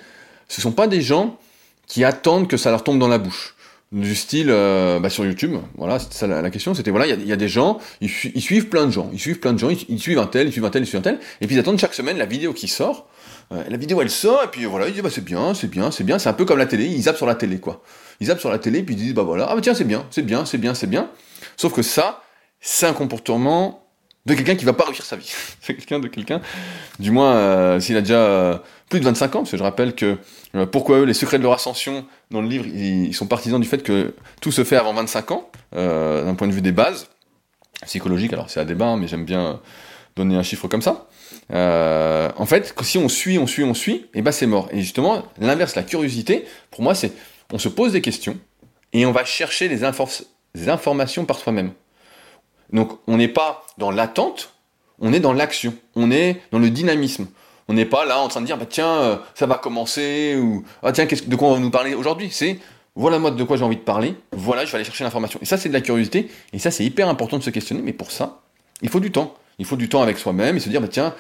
ce sont pas des gens qui attendent que ça leur tombe dans la bouche. Du style, euh, bah sur YouTube, voilà, c'était ça la, question, c'était voilà, il y, a des gens, ils, suivent plein de gens, ils suivent plein de gens, ils, suivent un tel, ils suivent un tel, ils suivent un tel, et puis ils attendent chaque semaine la vidéo qui sort, euh, la vidéo elle sort, et puis voilà, ils disent bah c'est bien, c'est bien, c'est bien, c'est un peu comme la télé, ils zappent sur la télé quoi. Ils zappent sur la télé, puis ils disent bah voilà, ah bah tiens c'est bien, c'est bien, c'est bien, c'est bien. Sauf que ça, c'est un comportement de quelqu'un qui va pas réussir sa vie. c'est quelqu'un de quelqu'un, du moins euh, s'il a déjà euh, plus de 25 ans, parce que je rappelle que euh, pourquoi eux, les secrets de leur ascension, dans le livre, ils, sont partisans du fait que tout se fait avant 25 ans, d'un point de vue des bases psychologiques, alors c'est à débat, hein, mais j'aime bien donner un chiffre comme ça. en fait, si on suit, on suit, on suit, et ben c'est mort. Et justement, l'inverse, la curiosité, pour moi, c'est on se pose des questions et on va chercher les, les informations par soi-même. Donc on n'est pas dans l'attente, on est dans l'action, on est dans le dynamisme. On n'est pas là en train de dire bah tiens euh, ça va commencer ou ah tiens de quoi on va nous parler aujourd'hui? C'est voilà moi de quoi j'ai envie de parler, voilà je vais aller chercher l'information. Et ça c'est de la curiosité et ça c'est hyper important de se questionner. Mais pour ça il faut du temps. Il faut du temps avec soi-même et se dire bah tiens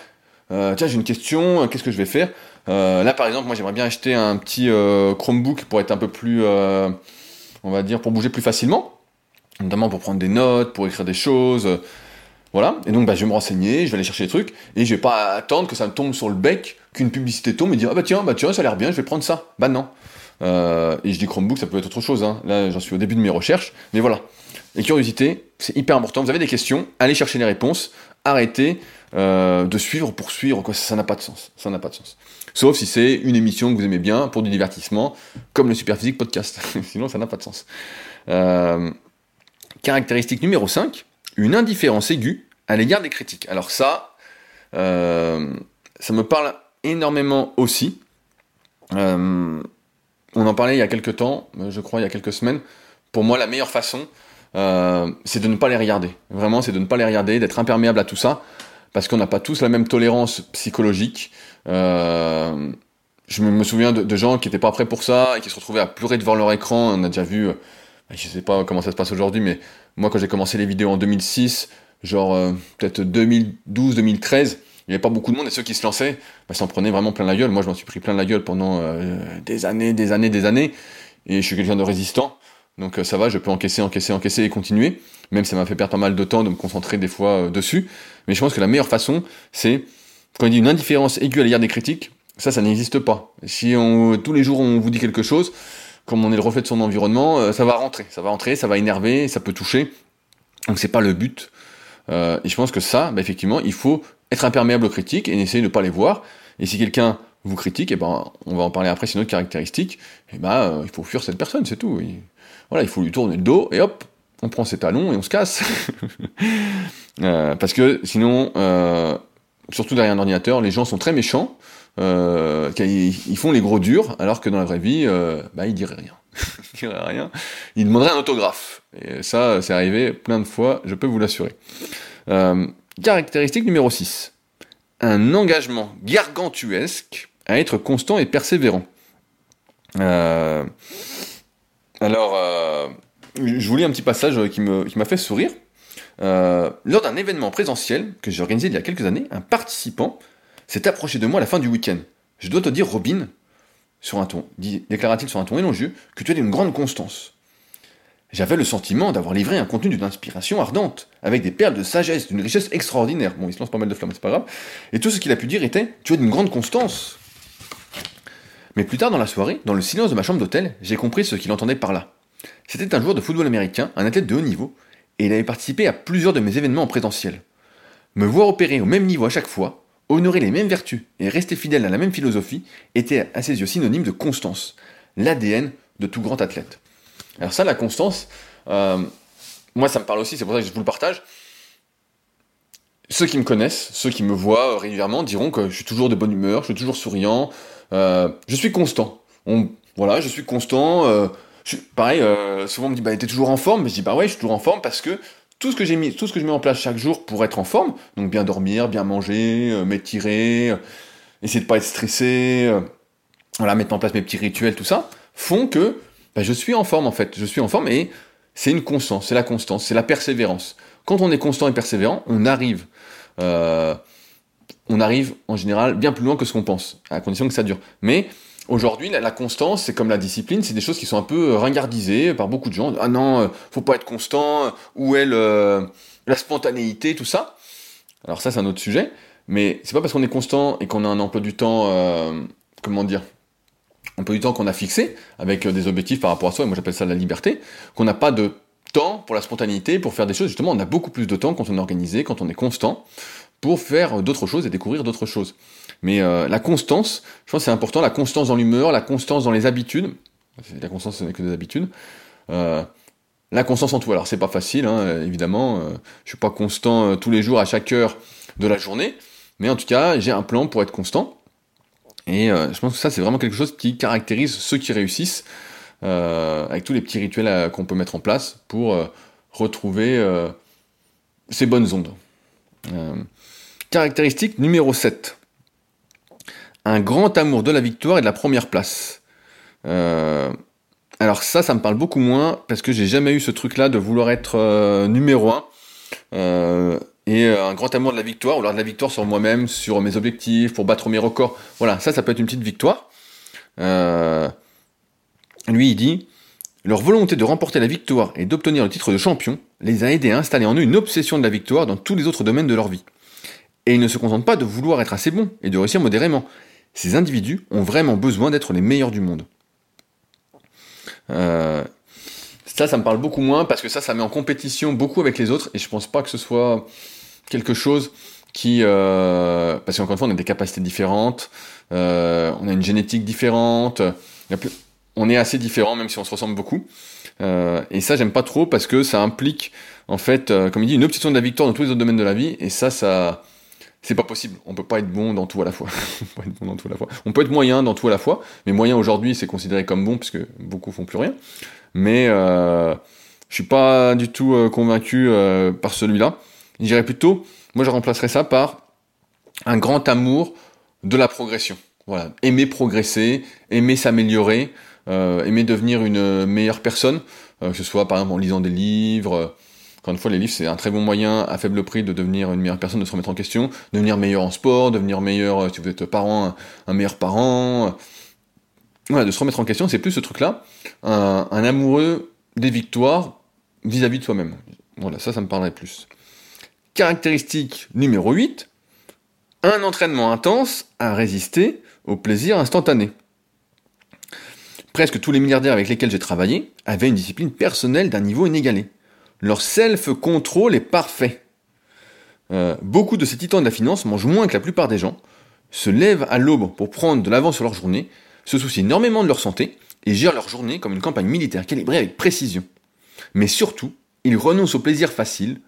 euh, tiens j'ai une question, qu'est-ce que je vais faire? Euh, Là par exemple moi j'aimerais bien acheter un petit Chromebook pour être un peu plus on va dire pour bouger plus facilement notamment pour prendre des notes, pour écrire des choses. Voilà. Et donc, bah, je vais me renseigner, je vais aller chercher des trucs, et je vais pas attendre que ça me tombe sur le bec, qu'une publicité tombe et dire, ah bah tiens, bah tiens, ça a l'air bien, je vais prendre ça. Bah non. Euh, et je dis Chromebook, ça peut être autre chose. Hein. Là, j'en suis au début de mes recherches. Mais voilà. Les curiosités, c'est hyper important. Vous avez des questions, allez chercher les réponses. Arrêtez euh, de suivre pour suivre. Quoi. Ça n'a pas de sens. Ça n'a pas de sens. Sauf si c'est une émission que vous aimez bien pour du divertissement, comme le Superphysique Podcast. Sinon, ça n'a pas de sens. Euh, Caractéristique numéro 5, une indifférence aiguë à l'égard des critiques. Alors ça, euh, ça me parle énormément aussi. Euh, on en parlait il y a quelques temps, je crois il y a quelques semaines. Pour moi, la meilleure façon, euh, c'est de ne pas les regarder. Vraiment, c'est de ne pas les regarder, d'être imperméable à tout ça, parce qu'on n'a pas tous la même tolérance psychologique. je me souviens de, de gens qui n'étaient pas prêts pour ça et qui se retrouvaient à pleurer devant leur écran. On a déjà vu je sais pas comment ça se passe aujourd'hui, mais moi quand j'ai commencé les vidéos en 2006, genre euh, peut-être 2012, 2013, il n'y avait pas beaucoup de monde et ceux qui se lançaient, bah, s'en prenaient vraiment plein la gueule. Moi je m'en suis pris plein la gueule pendant euh, des années, des années, des années, et je suis quelqu'un de résistant. Donc euh, ça va, je peux encaisser, encaisser, encaisser et continuer, même ça m'a fait perdre pas mal de temps de me concentrer des fois dessus. Mais je pense que la meilleure façon, c'est quand il dit une indifférence aiguë à l'égard des critiques, ça, ça n'existe pas. Si on, tous les jours on vous dit quelque chose, comme on est le reflet de son environnement, euh, ça va rentrer, ça va rentrer, ça va énerver, ça peut toucher. Donc c'est pas le but. Euh, et je pense que ça, bah, effectivement, il faut être imperméable aux critiques et essayer de ne pas les voir. Et si quelqu'un vous critique, et eh ben, on va en parler après, c'est une autre caractéristique, et eh ben, euh, il faut fuir cette personne, c'est tout. voilà, il faut lui tourner le dos, et hop, on prend ses talons et on se casse. parce que sinon, surtout derrière un ordinateur, les gens sont très méchants, euh, ils font les gros durs, alors que dans la vraie vie, euh, bah, ils diraient rien. ils diraient rien. Ils demanderaient un autographe. Et ça, c'est arrivé plein de fois, je peux vous l'assurer. Euh, caractéristique numéro 6. un engagement gargantuesque à être constant et persévérant. Euh, alors, je vous lis un petit passage qui m'a fait sourire. Lors d'un événement présentiel que j'ai organisé il y a quelques années, un participant s'est approché de moi à la fin du week-end. Je dois te dire, Robin, sur un ton, déclara-t-il sur un ton élogieux, que tu as une grande constance. J'avais le sentiment d'avoir livré un contenu d'une inspiration ardente, avec des perles de sagesse, d'une richesse extraordinaire. Bon, il se lance pas mal de flammes, c'est pas grave. Et tout ce qu'il a pu dire était Tu as une grande constance. Mais plus tard dans la soirée, dans le silence de ma chambre d'hôtel, j'ai compris ce qu'il entendait par là. C'était un joueur de football américain, un athlète de haut niveau, et il avait participé à plusieurs de mes événements en présentiel. Me voir opérer au même niveau à chaque fois, honorer les mêmes vertus et rester fidèle à la même philosophie était à ses yeux synonyme de constance, l'ADN de tout grand athlète. Alors ça, la constance, euh, moi ça me parle aussi, c'est pour ça que je vous le partage. Ceux qui me connaissent, ceux qui me voient régulièrement diront que je suis toujours de bonne humeur, je suis toujours souriant, euh, je suis constant. voilà, je suis constant. Euh, pareil, souvent on me dit bah t'es toujours en forme, mais je dis bah ouais, je suis toujours en forme parce que tout ce que je mets en place chaque jour pour être en forme, donc bien dormir, bien manger, m'étirer, essayer de pas être stressé, voilà, mettre en place mes petits rituels, tout ça, font que bah, je suis en forme en fait. Je suis en forme et c'est une constance, c'est la constance, c'est la persévérance. Quand on est constant et persévérant, on arrive on arrive en général bien plus loin que ce qu'on pense, à condition que ça dure. Mais aujourd'hui, la, constance, c'est comme la discipline, c'est des choses qui sont un peu euh, ringardisées par beaucoup de gens. Ah non, euh, faut pas être constant, où est la spontanéité, tout ça. Alors ça, c'est un autre sujet. Mais c'est pas parce qu'on est constant et qu'on a un emploi du temps, euh, comment dire, un emploi du temps qu'on a fixé, avec des objectifs par rapport à soi, et moi j'appelle ça la liberté, qu'on n'a pas de temps pour la spontanéité, pour faire des choses. Justement, on a beaucoup plus de temps quand on est organisé, quand on est constant pour faire d'autres choses et découvrir d'autres choses. Mais euh, la constance, je pense que c'est important, la constance dans l'humeur, la constance dans les habitudes. La constance, ce n'est que des habitudes. Euh, la constance en tout. Alors c'est pas facile, hein, évidemment. Euh, je suis pas constant tous les jours à chaque heure de la journée, mais en tout cas j'ai un plan pour être constant. Et je pense que ça c'est vraiment quelque chose qui caractérise ceux qui réussissent, avec tous les petits rituels qu'on peut mettre en place pour retrouver ces bonnes ondes. Caractéristique numéro 7. Un grand amour de la victoire et de la première place. Euh, alors ça, ça me parle beaucoup moins parce que j'ai jamais eu ce truc-là de vouloir être euh, numéro 1. Euh, et un grand amour de la victoire, ou alors de la victoire sur moi-même, sur mes objectifs, pour battre mes records. Voilà, ça, ça peut être une petite victoire. lui, il dit, leur volonté de remporter la victoire et d'obtenir le titre de champion les a aidés à installer en eux une obsession de la victoire dans tous les autres domaines de leur vie. Et ils ne se contentent pas de vouloir être assez bons et de réussir modérément. Ces individus ont vraiment besoin d'être les meilleurs du monde. Euh, ça, ça me parle beaucoup moins parce que ça, ça met en compétition beaucoup avec les autres et je pense pas que ce soit quelque chose qui, euh, parce qu'encore une fois, on a des capacités différentes, euh, on a une génétique différente, on est assez différents même si on se ressemble beaucoup. et ça, j'aime pas trop parce que ça implique, en fait, comme il dit, une obsession de la victoire dans tous les autres domaines de la vie et ça, ça, c'est pas possible. On peut pas être bon dans tout à la fois. on, peut être moyen dans tout à la fois, mais moyen aujourd'hui c'est considéré comme bon puisque beaucoup font plus rien. Mais euh, je suis pas du tout euh, convaincu euh, par celui-là. J'irais plutôt, moi je remplacerais ça par un grand amour de la progression. Voilà, aimer progresser, aimer s'améliorer, euh, aimer devenir une meilleure personne, que ce soit par exemple en lisant des livres encore une fois, les livres, c'est un très bon moyen à faible prix de devenir une meilleure personne, de se remettre en question, devenir meilleur en sport, devenir meilleur, euh, si vous êtes parent, un, meilleur parent. Voilà, de se remettre en question, c'est plus ce truc-là, un, amoureux des victoires vis-à-vis de soi-même. Voilà, ça, ça me parlerait plus. Caractéristique numéro 8, un entraînement intense à résister au plaisir instantané. Presque tous les milliardaires avec lesquels j'ai travaillé avaient une discipline personnelle d'un niveau inégalé. Leur self-control est parfait. Euh, beaucoup de ces titans de la finance mangent moins que la plupart des gens, se lèvent à l'aube pour prendre de l'avance sur leur journée, se soucient énormément de leur santé et gèrent leur journée comme une campagne militaire calibrée avec précision. Mais surtout, ils renoncent au plaisir facile,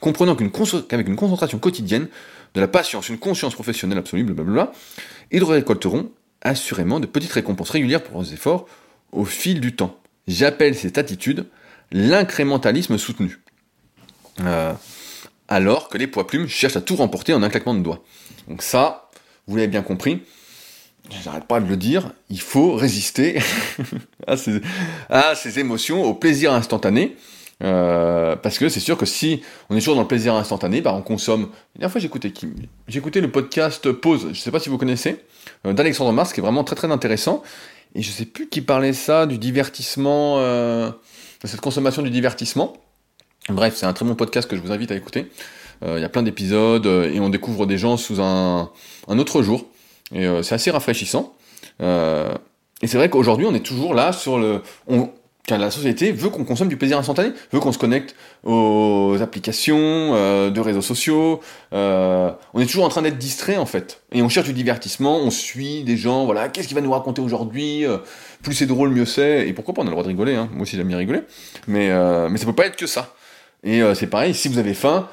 comprenant qu'avec une, concentration quotidienne, de la patience, une conscience professionnelle absolue, blablabla, ils récolteront assurément de petites récompenses régulières pour leurs efforts au fil du temps. J'appelle cette attitude l'incrémentalisme soutenu. Euh, alors que les poids plumes cherchent à tout remporter en un claquement de doigts. Donc ça, vous l'avez bien compris, j'arrête pas de le dire, il faut résister à, ces, émotions, au plaisir instantané. Euh, parce que c'est sûr que si on est toujours dans le plaisir instantané, bah on consomme. La dernière fois, j'écoutais le podcast Pause. Je sais pas si vous connaissez euh, d'Alexandre Mars, qui est vraiment très très intéressant. Et je sais plus qui parlait ça du divertissement, cette consommation du divertissement. Bref, c'est un très bon podcast que je vous invite à écouter. Euh, il y a plein d'épisodes et on découvre des gens sous un, autre jour. Et euh, c'est assez rafraîchissant. Euh, et c'est vrai qu'aujourd'hui, on est toujours là sur le. La société veut qu'on consomme du plaisir instantané, veut qu'on se connecte aux applications euh, de réseaux sociaux. Euh, on est toujours en train d'être distrait en fait, et on cherche du divertissement. On suit des gens. Voilà, qu'est-ce qu'il va nous raconter aujourd'hui euh, Plus c'est drôle, mieux c'est. Et pourquoi pas On a le droit de rigoler. Hein. Moi aussi, j'aime bien rigoler. Mais mais ça peut pas être que ça. Et c'est pareil. Si vous avez faim,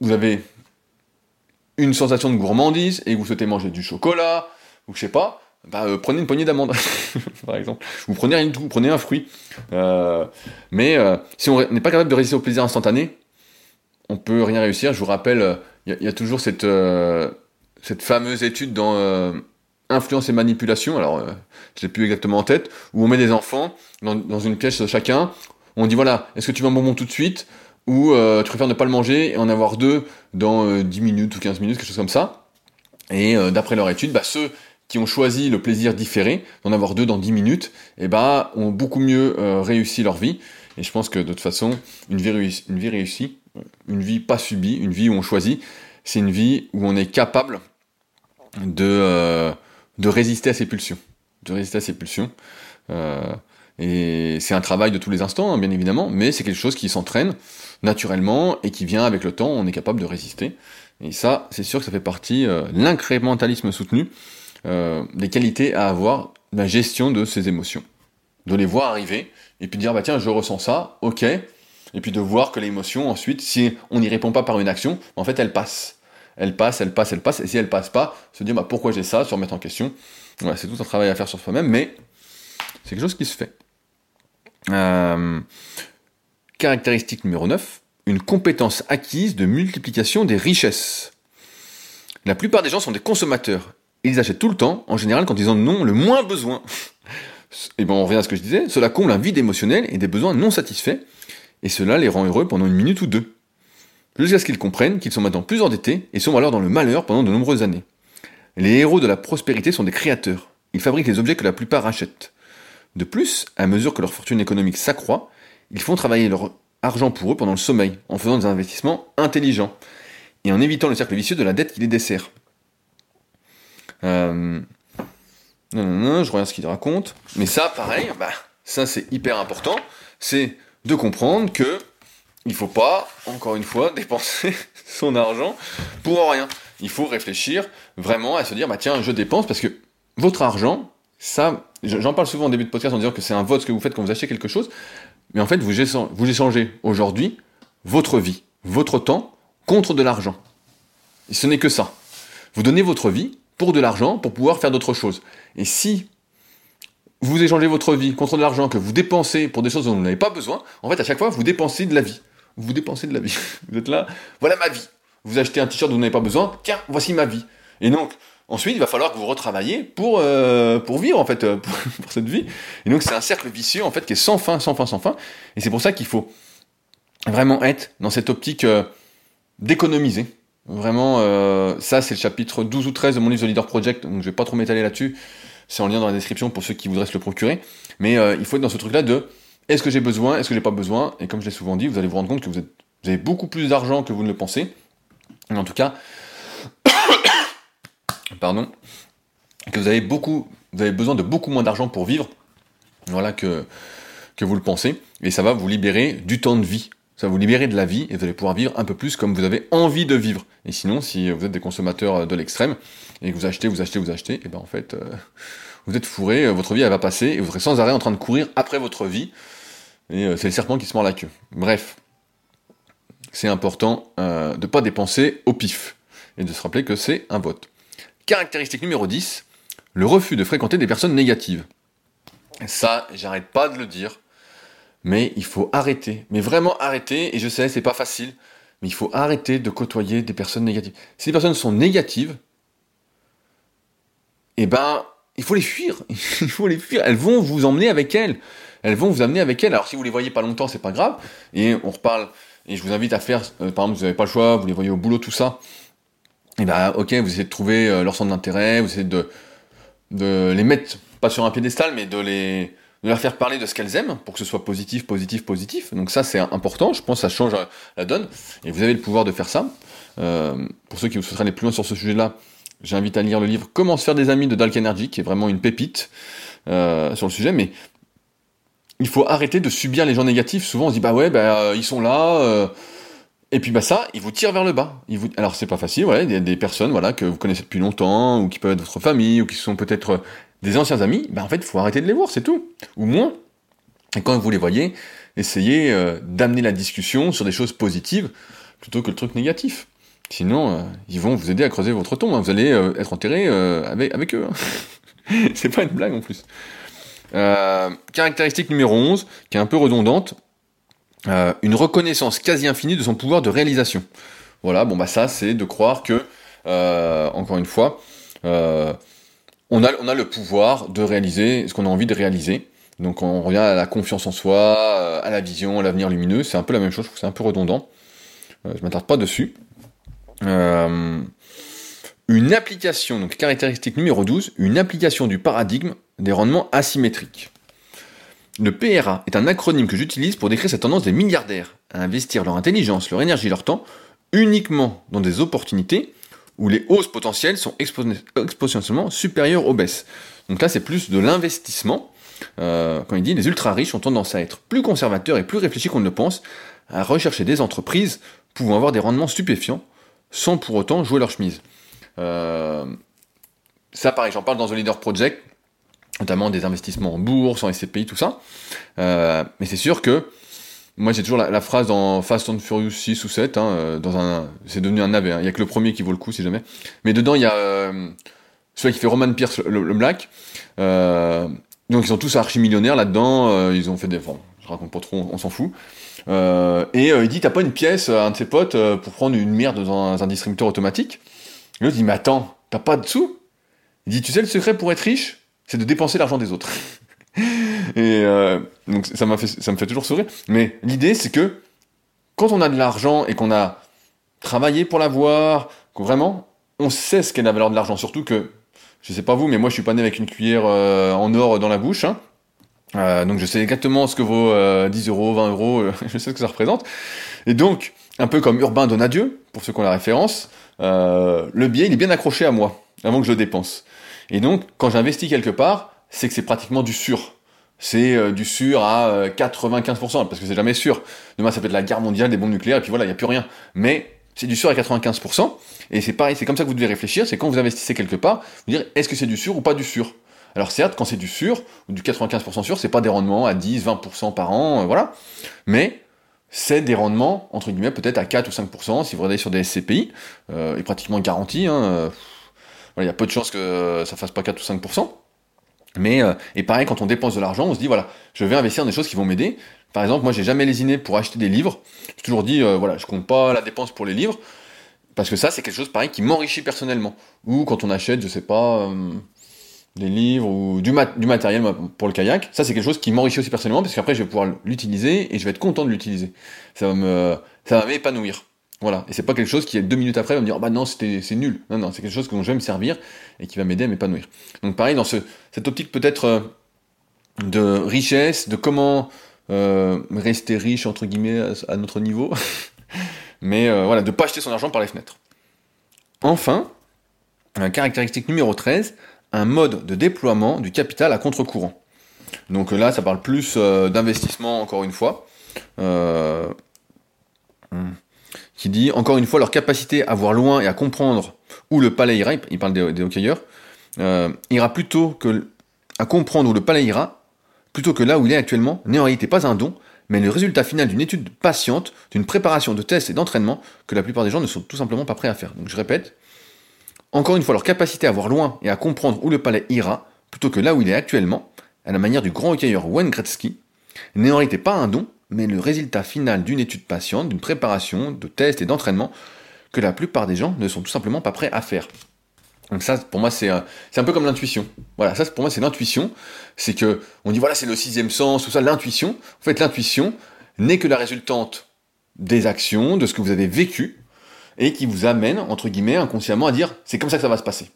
vous avez une sensation de gourmandise et vous souhaitez manger du chocolat ou je sais pas, bah, euh, prenez une poignée d'amandes, par exemple. Vous prenez rien du tout, vous prenez un fruit. Euh, mais euh, si on n'est pas capable de résister au plaisir instantané, on peut rien réussir. Je vous rappelle, il y, a toujours cette, fameuse étude dans influence et manipulation. Alors, je l'ai plus exactement en tête, où on met des enfants dans, dans une pièce chacun. On dit voilà, est-ce que tu veux un bonbon tout de suite? Ou tu préfères ne pas le manger et en avoir deux dans 10 minutes ou 15 minutes, quelque chose comme ça. Et d'après leur étude, bah, ceux qui ont choisi le plaisir différé, d'en avoir deux dans 10 minutes, eh ben, ont beaucoup mieux euh, réussi leur vie. Et je pense que de toute façon, une vie, réussie, une vie réussie, une vie pas subie, une vie où on choisit, c'est une vie où on est capable de, euh, de résister à ses pulsions. De résister à ses pulsions. Euh, et c'est un travail de tous les instants, hein, bien évidemment, mais c'est quelque chose qui s'entraîne naturellement et qui vient avec le temps, on est capable de résister. Et ça, c'est sûr que ça fait partie, euh, l'incrémentalisme soutenu, euh, des qualités à avoir, la gestion de ses émotions. De les voir arriver, et puis dire, bah tiens, je ressens ça, ok, et puis de voir que l'émotion, ensuite, si on n'y répond pas par une action, en fait, elle passe. Elle passe, elle passe, elle passe, et si elle passe pas, se dire, bah pourquoi j'ai ça, se remettre en question. C'est tout un travail à faire sur soi-même, mais c'est quelque chose qui se fait. Euh, caractéristique numéro 9, une compétence acquise de multiplication des richesses. La plupart des gens sont des consommateurs ils achètent tout le temps, en général quand ils en ont le moins besoin. Et bon, on revient à ce que je disais, cela comble un vide émotionnel et des besoins non satisfaits, et cela les rend heureux pendant une minute ou deux. Jusqu'à ce qu'ils comprennent qu'ils sont maintenant plus endettés et sont alors dans le malheur pendant de nombreuses années. Les héros de la prospérité sont des créateurs. Ils fabriquent les objets que la plupart achètent. De plus, à mesure que leur fortune économique s'accroît, ils font travailler leur argent pour eux pendant le sommeil, en faisant des investissements intelligents, et en évitant le cercle vicieux de la dette qui les dessert. Euh, non, non, non, je regarde ce qu'il raconte. Mais ça, pareil, bah, ça c'est hyper important. C'est de comprendre que il faut pas, encore une fois, dépenser son argent pour rien. Il faut réfléchir vraiment à se dire, bah tiens, je dépense parce que votre argent, ça, j'en parle souvent au début de podcast en disant que c'est un vote que vous faites quand vous achetez quelque chose, mais en fait, vous échangez aujourd'hui votre vie, votre temps contre de l'argent. Ce n'est que ça. Vous donnez votre vie pour de l'argent, pour pouvoir faire d'autres choses. Et si vous échangez votre vie contre de l'argent que vous dépensez pour des choses dont vous n'avez pas besoin, en fait, à chaque fois, vous dépensez de la vie. Vous dépensez de la vie. Vous êtes là, voilà ma vie. Vous achetez un t-shirt dont vous n'avez pas besoin, tiens, voici ma vie. Et donc, ensuite, il va falloir que vous retravaillez pour, euh, pour vivre, en fait, euh, pour, cette vie. Et donc, c'est un cercle vicieux, en fait, qui est sans fin, sans fin, sans fin. Et c'est pour ça qu'il faut vraiment être dans cette optique euh, d'économiser. Vraiment, euh, ça c'est le chapitre 12 ou 13 de mon livre The Leader Project, donc je vais pas trop m'étaler là-dessus, c'est en lien dans la description pour ceux qui voudraient se le procurer, mais euh, il faut être dans ce truc-là de est-ce que j'ai besoin, est-ce que j'ai pas besoin, et comme je l'ai souvent dit, vous allez vous rendre compte que vous, êtes, vous avez beaucoup plus d'argent que vous ne le pensez, en tout cas, pardon, que vous avez beaucoup, vous avez besoin de beaucoup moins d'argent pour vivre, voilà que, que vous le pensez, et ça va vous libérer du temps de vie. Ça va vous libérer de la vie et vous allez pouvoir vivre un peu plus comme vous avez envie de vivre. Et sinon, si vous êtes des consommateurs de l'extrême et que vous achetez, vous achetez, vous achetez, et ben en fait, euh, vous êtes fourré, euh, votre vie elle va passer et vous serez sans arrêt en train de courir après votre vie. Et euh, c'est le serpent qui se mord la queue. Bref, c'est important de ne pas dépenser au pif et de se rappeler que c'est un vote. Caractéristique numéro 10, le refus de fréquenter des personnes négatives. Ça, j'arrête pas de le dire mais il faut arrêter, mais vraiment arrêter, et je sais, c'est pas facile, mais il faut arrêter de côtoyer des personnes négatives. Si les personnes sont négatives, eh ben, il faut les fuir. il faut les fuir. Elles vont vous emmener avec elles. Elles vont vous amener avec elles. Alors si vous les voyez pas longtemps, c'est pas grave. Et on reparle. Et je vous invite à faire, euh, par exemple, vous n'avez pas le choix, vous les voyez au boulot, tout ça. Et eh ben, ok, vous essayez de trouver euh, leur centre d'intérêt, vous essayez de, de les mettre, pas sur un piédestal, mais de les, de leur faire parler de ce qu'elles aiment pour que ce soit positif, positif, positif. Donc ça c'est important, je pense que ça change la donne et vous avez le pouvoir de faire ça. Euh, pour ceux qui souhaiteraient aller plus loin sur ce sujet-là, j'invite à lire le livre Comment se faire des amis de Dalk Energy, qui est vraiment une pépite euh, sur le sujet. Mais il faut arrêter de subir les gens négatifs. Souvent on se dit bah ouais, bah, euh, ils sont là. Et puis bah ça, ils vous tirent vers le bas. Ils vous... Alors c'est pas facile, voilà, il y a des personnes voilà que vous connaissez depuis longtemps ou qui peuvent être votre famille ou qui sont peut-être des anciens amis, ben en fait, il faut arrêter de les voir, c'est tout. Ou moins. Et quand vous les voyez, essayez euh, d'amener la discussion sur des choses positives plutôt que le truc négatif. Sinon, euh, ils vont vous aider à creuser votre tombe. Hein. Vous allez euh, être enterré avec, eux. Hein. c'est pas une blague en plus. caractéristique numéro 11, qui est un peu redondante. une reconnaissance quasi infinie de son pouvoir de réalisation. Voilà, bon bah ça c'est de croire que, encore une fois, on a, le pouvoir de réaliser ce qu'on a envie de réaliser. Donc on revient à la confiance en soi, euh, à la vision, à l'avenir lumineux. C'est un peu la même chose, je trouve que c'est un peu redondant. Euh, je m'attarde pas dessus. Euh, une application, donc caractéristique numéro 12, une application du paradigme des rendements asymétriques. Le PRA est un acronyme que j'utilise pour décrire cette tendance des milliardaires à investir leur intelligence, leur énergie, leur temps uniquement dans des opportunités où les hausses potentielles sont exponentiellement supérieures aux baisses. Donc là, c'est plus de l'investissement. Euh, quand il dit les ultra riches ont tendance à être plus conservateurs et plus réfléchis qu'on ne le pense, à rechercher des entreprises pouvant avoir des rendements stupéfiants sans pour autant jouer leur chemise. Euh, ça, pareil, j'en parle dans The Leader Project, notamment des investissements en bourse, en SCPI, tout ça. Euh, mais c'est sûr que moi, j'ai toujours la, phrase dans Fast and Furious 6 ou 7, hein, euh, c'est devenu un navet, hein. il y a que le premier qui vaut le coup, si jamais. Mais dedans, il y a euh, celui qui fait Roman Pierce, le, Black. Euh, donc, ils sont tous archi-millionnaires là-dedans, ils ont fait des... Bon, je raconte pas trop, on, s'en fout. et il dit, t'as pas une pièce à un de ses potes pour prendre une merde dans un, distributeur automatique? L'autre dit, mais attends, t'as pas de sous? Il dit, tu sais, le secret pour être riche, c'est de dépenser l'argent des autres. Et euh, donc ça, m'a fait, ça me fait toujours sourire. Mais l'idée, c'est que quand on a de l'argent et qu'on a travaillé pour l'avoir, vraiment, on sait ce qu'est la valeur de l'argent. Surtout que, je sais pas vous, mais moi je suis pas né avec une cuillère euh, en or dans la bouche. Hein. Euh, donc je sais exactement ce que vaut 10 euros, 20 euros, je sais ce que ça représente. Et donc, un peu comme Urbain Donadieu, pour ceux qui ont la référence, le billet il est bien accroché à moi, avant que je le dépense. Et donc, quand j'investis quelque part, c'est que c'est pratiquement du sûr c'est euh, du sûr à 95%, euh, parce que c'est jamais sûr. Demain, ça peut être la guerre mondiale, des bombes nucléaires, et puis voilà, il n'y a plus rien. Mais c'est du sûr à 95%, et c'est pareil, c'est comme ça que vous devez réfléchir, c'est quand vous investissez quelque part, vous dire, est-ce que c'est du sûr ou pas du sûr alors certes, quand c'est du sûr, ou du 95% sûr, c'est pas des rendements à 10, 20% par an, euh, voilà. Mais c'est des rendements, entre guillemets, peut-être à 4 ou 5%, si vous regardez sur des SCPI, et pratiquement garantis. Hein, il y a peu de chances que ça fasse pas 4 ou 5%. Mais euh, et pareil, quand on dépense de l'argent, on se dit voilà, je vais investir dans des choses qui vont m'aider. Par exemple, moi, j'ai jamais lésiné pour acheter des livres. J'ai toujours dit euh, voilà, je compte pas la dépense pour les livres parce que ça, c'est quelque chose pareil qui m'enrichit personnellement. Ou quand on achète, je sais pas, euh, des livres ou du, du matériel pour le kayak, ça c'est quelque chose qui m'enrichit aussi personnellement parce qu'après je vais pouvoir l'utiliser et je vais être content de l'utiliser. Ça va me, ça va m'épanouir. Voilà. Et c'est pas quelque chose qui, deux minutes après, va me dire, oh bah non, c'est nul. Non, non, c'est quelque chose dont je vais me servir et qui va m'aider à m'épanouir. Donc pareil, dans ce, cette optique peut-être euh, de richesse, de comment euh, rester riche, entre guillemets, à, notre niveau. Mais euh, voilà, de pas acheter son argent par les fenêtres. Enfin, caractéristique numéro 13, un mode de déploiement du capital à contre-courant. Donc là, ça parle plus d'investissement, encore une fois. Hmm qui dit encore une fois leur capacité à voir loin et à comprendre où le palais ira, il parle des, hockeyeurs, euh, ira plutôt que à comprendre où le palais ira, plutôt que là où il est actuellement, n'est en réalité pas un don, mais le résultat final d'une étude patiente, d'une préparation de tests et d'entraînement que la plupart des gens ne sont tout simplement pas prêts à faire. Donc je répète, encore une fois, leur capacité à voir loin et à comprendre où le palais ira, plutôt que là où il est actuellement, à la manière du grand hockeyeur Wayne Gretzky, n'est en réalité pas un don, mais le résultat final d'une étude patiente, d'une préparation, de tests et d'entraînement que la plupart des gens ne sont tout simplement pas prêts à faire. Donc ça, pour moi, c'est un, un peu comme l'intuition. Voilà, ça, pour moi, c'est l'intuition. C'est que, on dit, voilà, c'est le sixième sens, tout ça, l'intuition. En fait, l'intuition n'est que la résultante des actions, de ce que vous avez vécu, et qui vous amène, entre guillemets, inconsciemment, à dire, c'est comme ça que ça va se passer.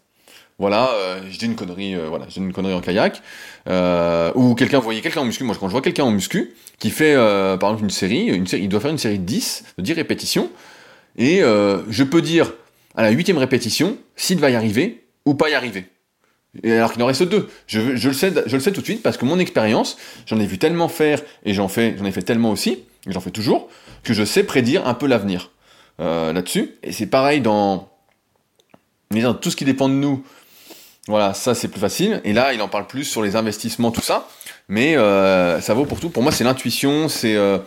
Voilà, euh, je dis une connerie, euh, voilà, une connerie en kayak, euh, ou quelqu'un, vous voyez quelqu'un en muscu, moi quand je vois quelqu'un en muscu, qui fait, euh, par exemple, une série, une série, il doit faire une série de 10, de 10 répétitions, et euh, je peux dire, à la huitième répétition, s'il va y arriver, ou pas y arriver. Et alors qu'il en reste deux. Je, le sais, je le sais tout de suite parce que mon expérience, j'en ai vu tellement faire et j'en fais, j'en ai fait tellement aussi, et j'en fais toujours, que je sais prédire un peu l'avenir euh, là-dessus. Et c'est pareil dans, dans tout ce qui dépend de nous. Voilà, ça c'est plus facile. Et là, il en parle plus sur les investissements, tout ça. Mais euh, ça vaut pour tout. Pour moi, c'est l'intuition, c'est euh,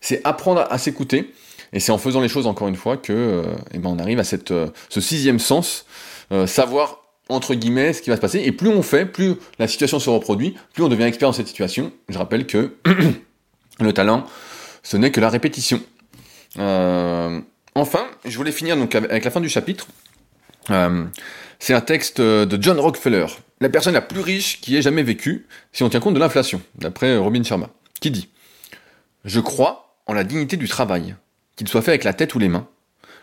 c'est apprendre à, s'écouter. Et c'est en faisant les choses encore une fois que euh, eh ben, on arrive à cette, ce sixième sens, savoir entre guillemets ce qui va se passer. Et plus on fait, plus la situation se reproduit, plus on devient expert dans cette situation. Je rappelle que le talent, ce n'est que la répétition. Enfin, je voulais finir donc avec la fin du chapitre. Euh, c'est un texte de John Rockefeller, la personne la plus riche qui ait jamais vécu, si on tient compte de l'inflation, d'après Robin Sharma, qui dit Je crois en la dignité du travail, qu'il soit fait avec la tête ou les mains,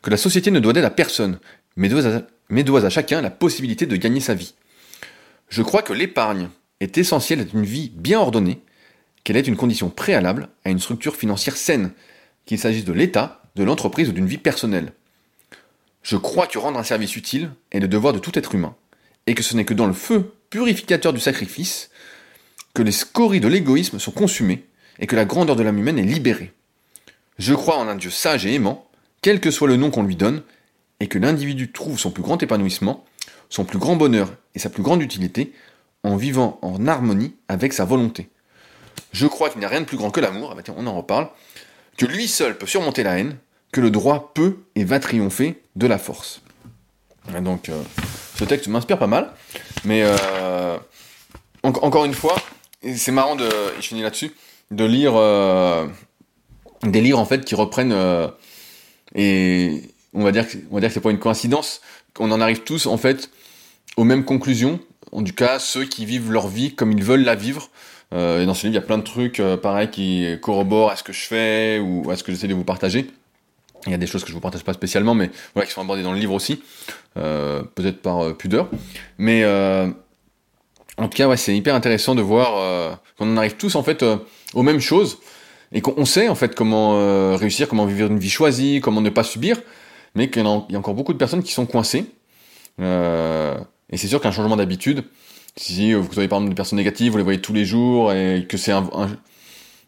que la société ne doit d'aide à personne, mais doit à chacun la possibilité de gagner sa vie. Je crois que l'épargne est essentielle à une vie bien ordonnée, qu'elle est une condition préalable à une structure financière saine, qu'il s'agisse de l'État, de l'entreprise ou d'une vie personnelle. Je crois que rendre un service utile est le devoir de tout être humain, et que ce n'est que dans le feu purificateur du sacrifice que les scories de l'égoïsme sont consumées et que la grandeur de l'âme humaine est libérée. Je crois en un Dieu sage et aimant, quel que soit le nom qu'on lui donne, et que l'individu trouve son plus grand épanouissement, son plus grand bonheur et sa plus grande utilité en vivant en harmonie avec sa volonté. Je crois qu'il n'y a rien de plus grand que l'amour, ah bah on en reparle, que lui seul peut surmonter la haine, que le droit peut et va triompher de la force. Donc, euh, ce texte m'inspire pas mal, mais euh, en encore une fois, c'est marrant de, je finis là-dessus, de lire euh, des livres en fait qui reprennent et on va dire que on va dire que c'est pas une coïncidence, qu'on en arrive tous en fait aux mêmes conclusions. En tout cas, ceux qui vivent leur vie comme ils veulent la vivre. Et dans ce livre, il y a plein de trucs pareil qui corroborent à ce que je fais ou à ce que j'essaie de vous partager. Il y a des choses que je vous partage pas spécialement, mais voilà, qui sont abordées dans le livre aussi, euh, peut-être par euh, pudeur. Mais euh, en tout cas, ouais, c'est hyper intéressant de voir qu'on en arrive tous en fait aux mêmes choses et qu'on sait en fait comment réussir, comment vivre une vie choisie, comment ne pas subir, mais qu'il y, a encore beaucoup de personnes qui sont coincées. Et c'est sûr qu'un changement d'habitude, si vous voyez par exemple des personnes négatives, vous les voyez tous les jours et que c'est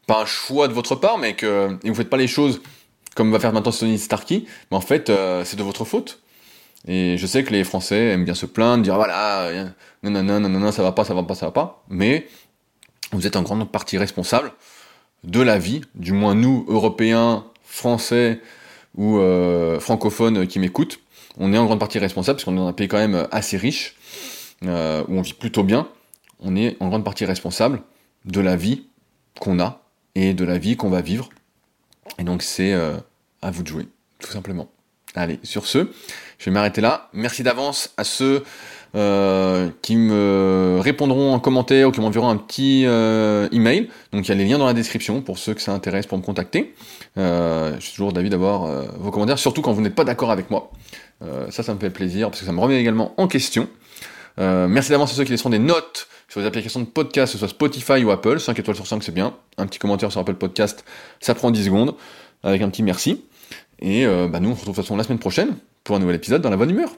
pas un choix de votre part, mais que et vous faites pas les choses comme va faire maintenant Tony Starkey, mais en fait euh, c'est de votre faute. Et je sais que les Français aiment bien se plaindre, dire voilà, non non non non non ça va pas, ça va pas, ça va pas, mais vous êtes en grande partie responsable de la vie, du moins nous, Européens, Français ou euh, francophones qui m'écoutent, on est en grande partie responsable parce qu'on est dans un pays quand même assez riche, euh, où on vit plutôt bien, on est en grande partie responsable de la vie qu'on a et de la vie qu'on va vivre. Et donc c'est euh, à vous de jouer, tout simplement. Allez, sur ce, je vais m'arrêter là. Merci d'avance à ceux euh, qui me répondront en commentaire ou qui m'enverront un petit euh, email. Donc il y a les liens dans la description pour ceux que ça intéresse pour me contacter. Euh, je suis toujours d'avis d'avoir euh, vos commentaires, surtout quand vous n'êtes pas d'accord avec moi. Euh, ça, ça me fait plaisir parce que ça me remet également en question. Euh, merci d'avance à ceux qui laisseront des notes sur les applications de podcast, que ce soit Spotify ou Apple. 5 étoiles sur 5, c'est bien. Un petit commentaire sur Apple Podcast, ça prend 10 secondes. Avec un petit merci. Et euh, bah nous, on se retrouve de toute façon la semaine prochaine pour un nouvel épisode dans la bonne humeur.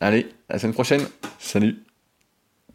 Allez, à la semaine prochaine. Salut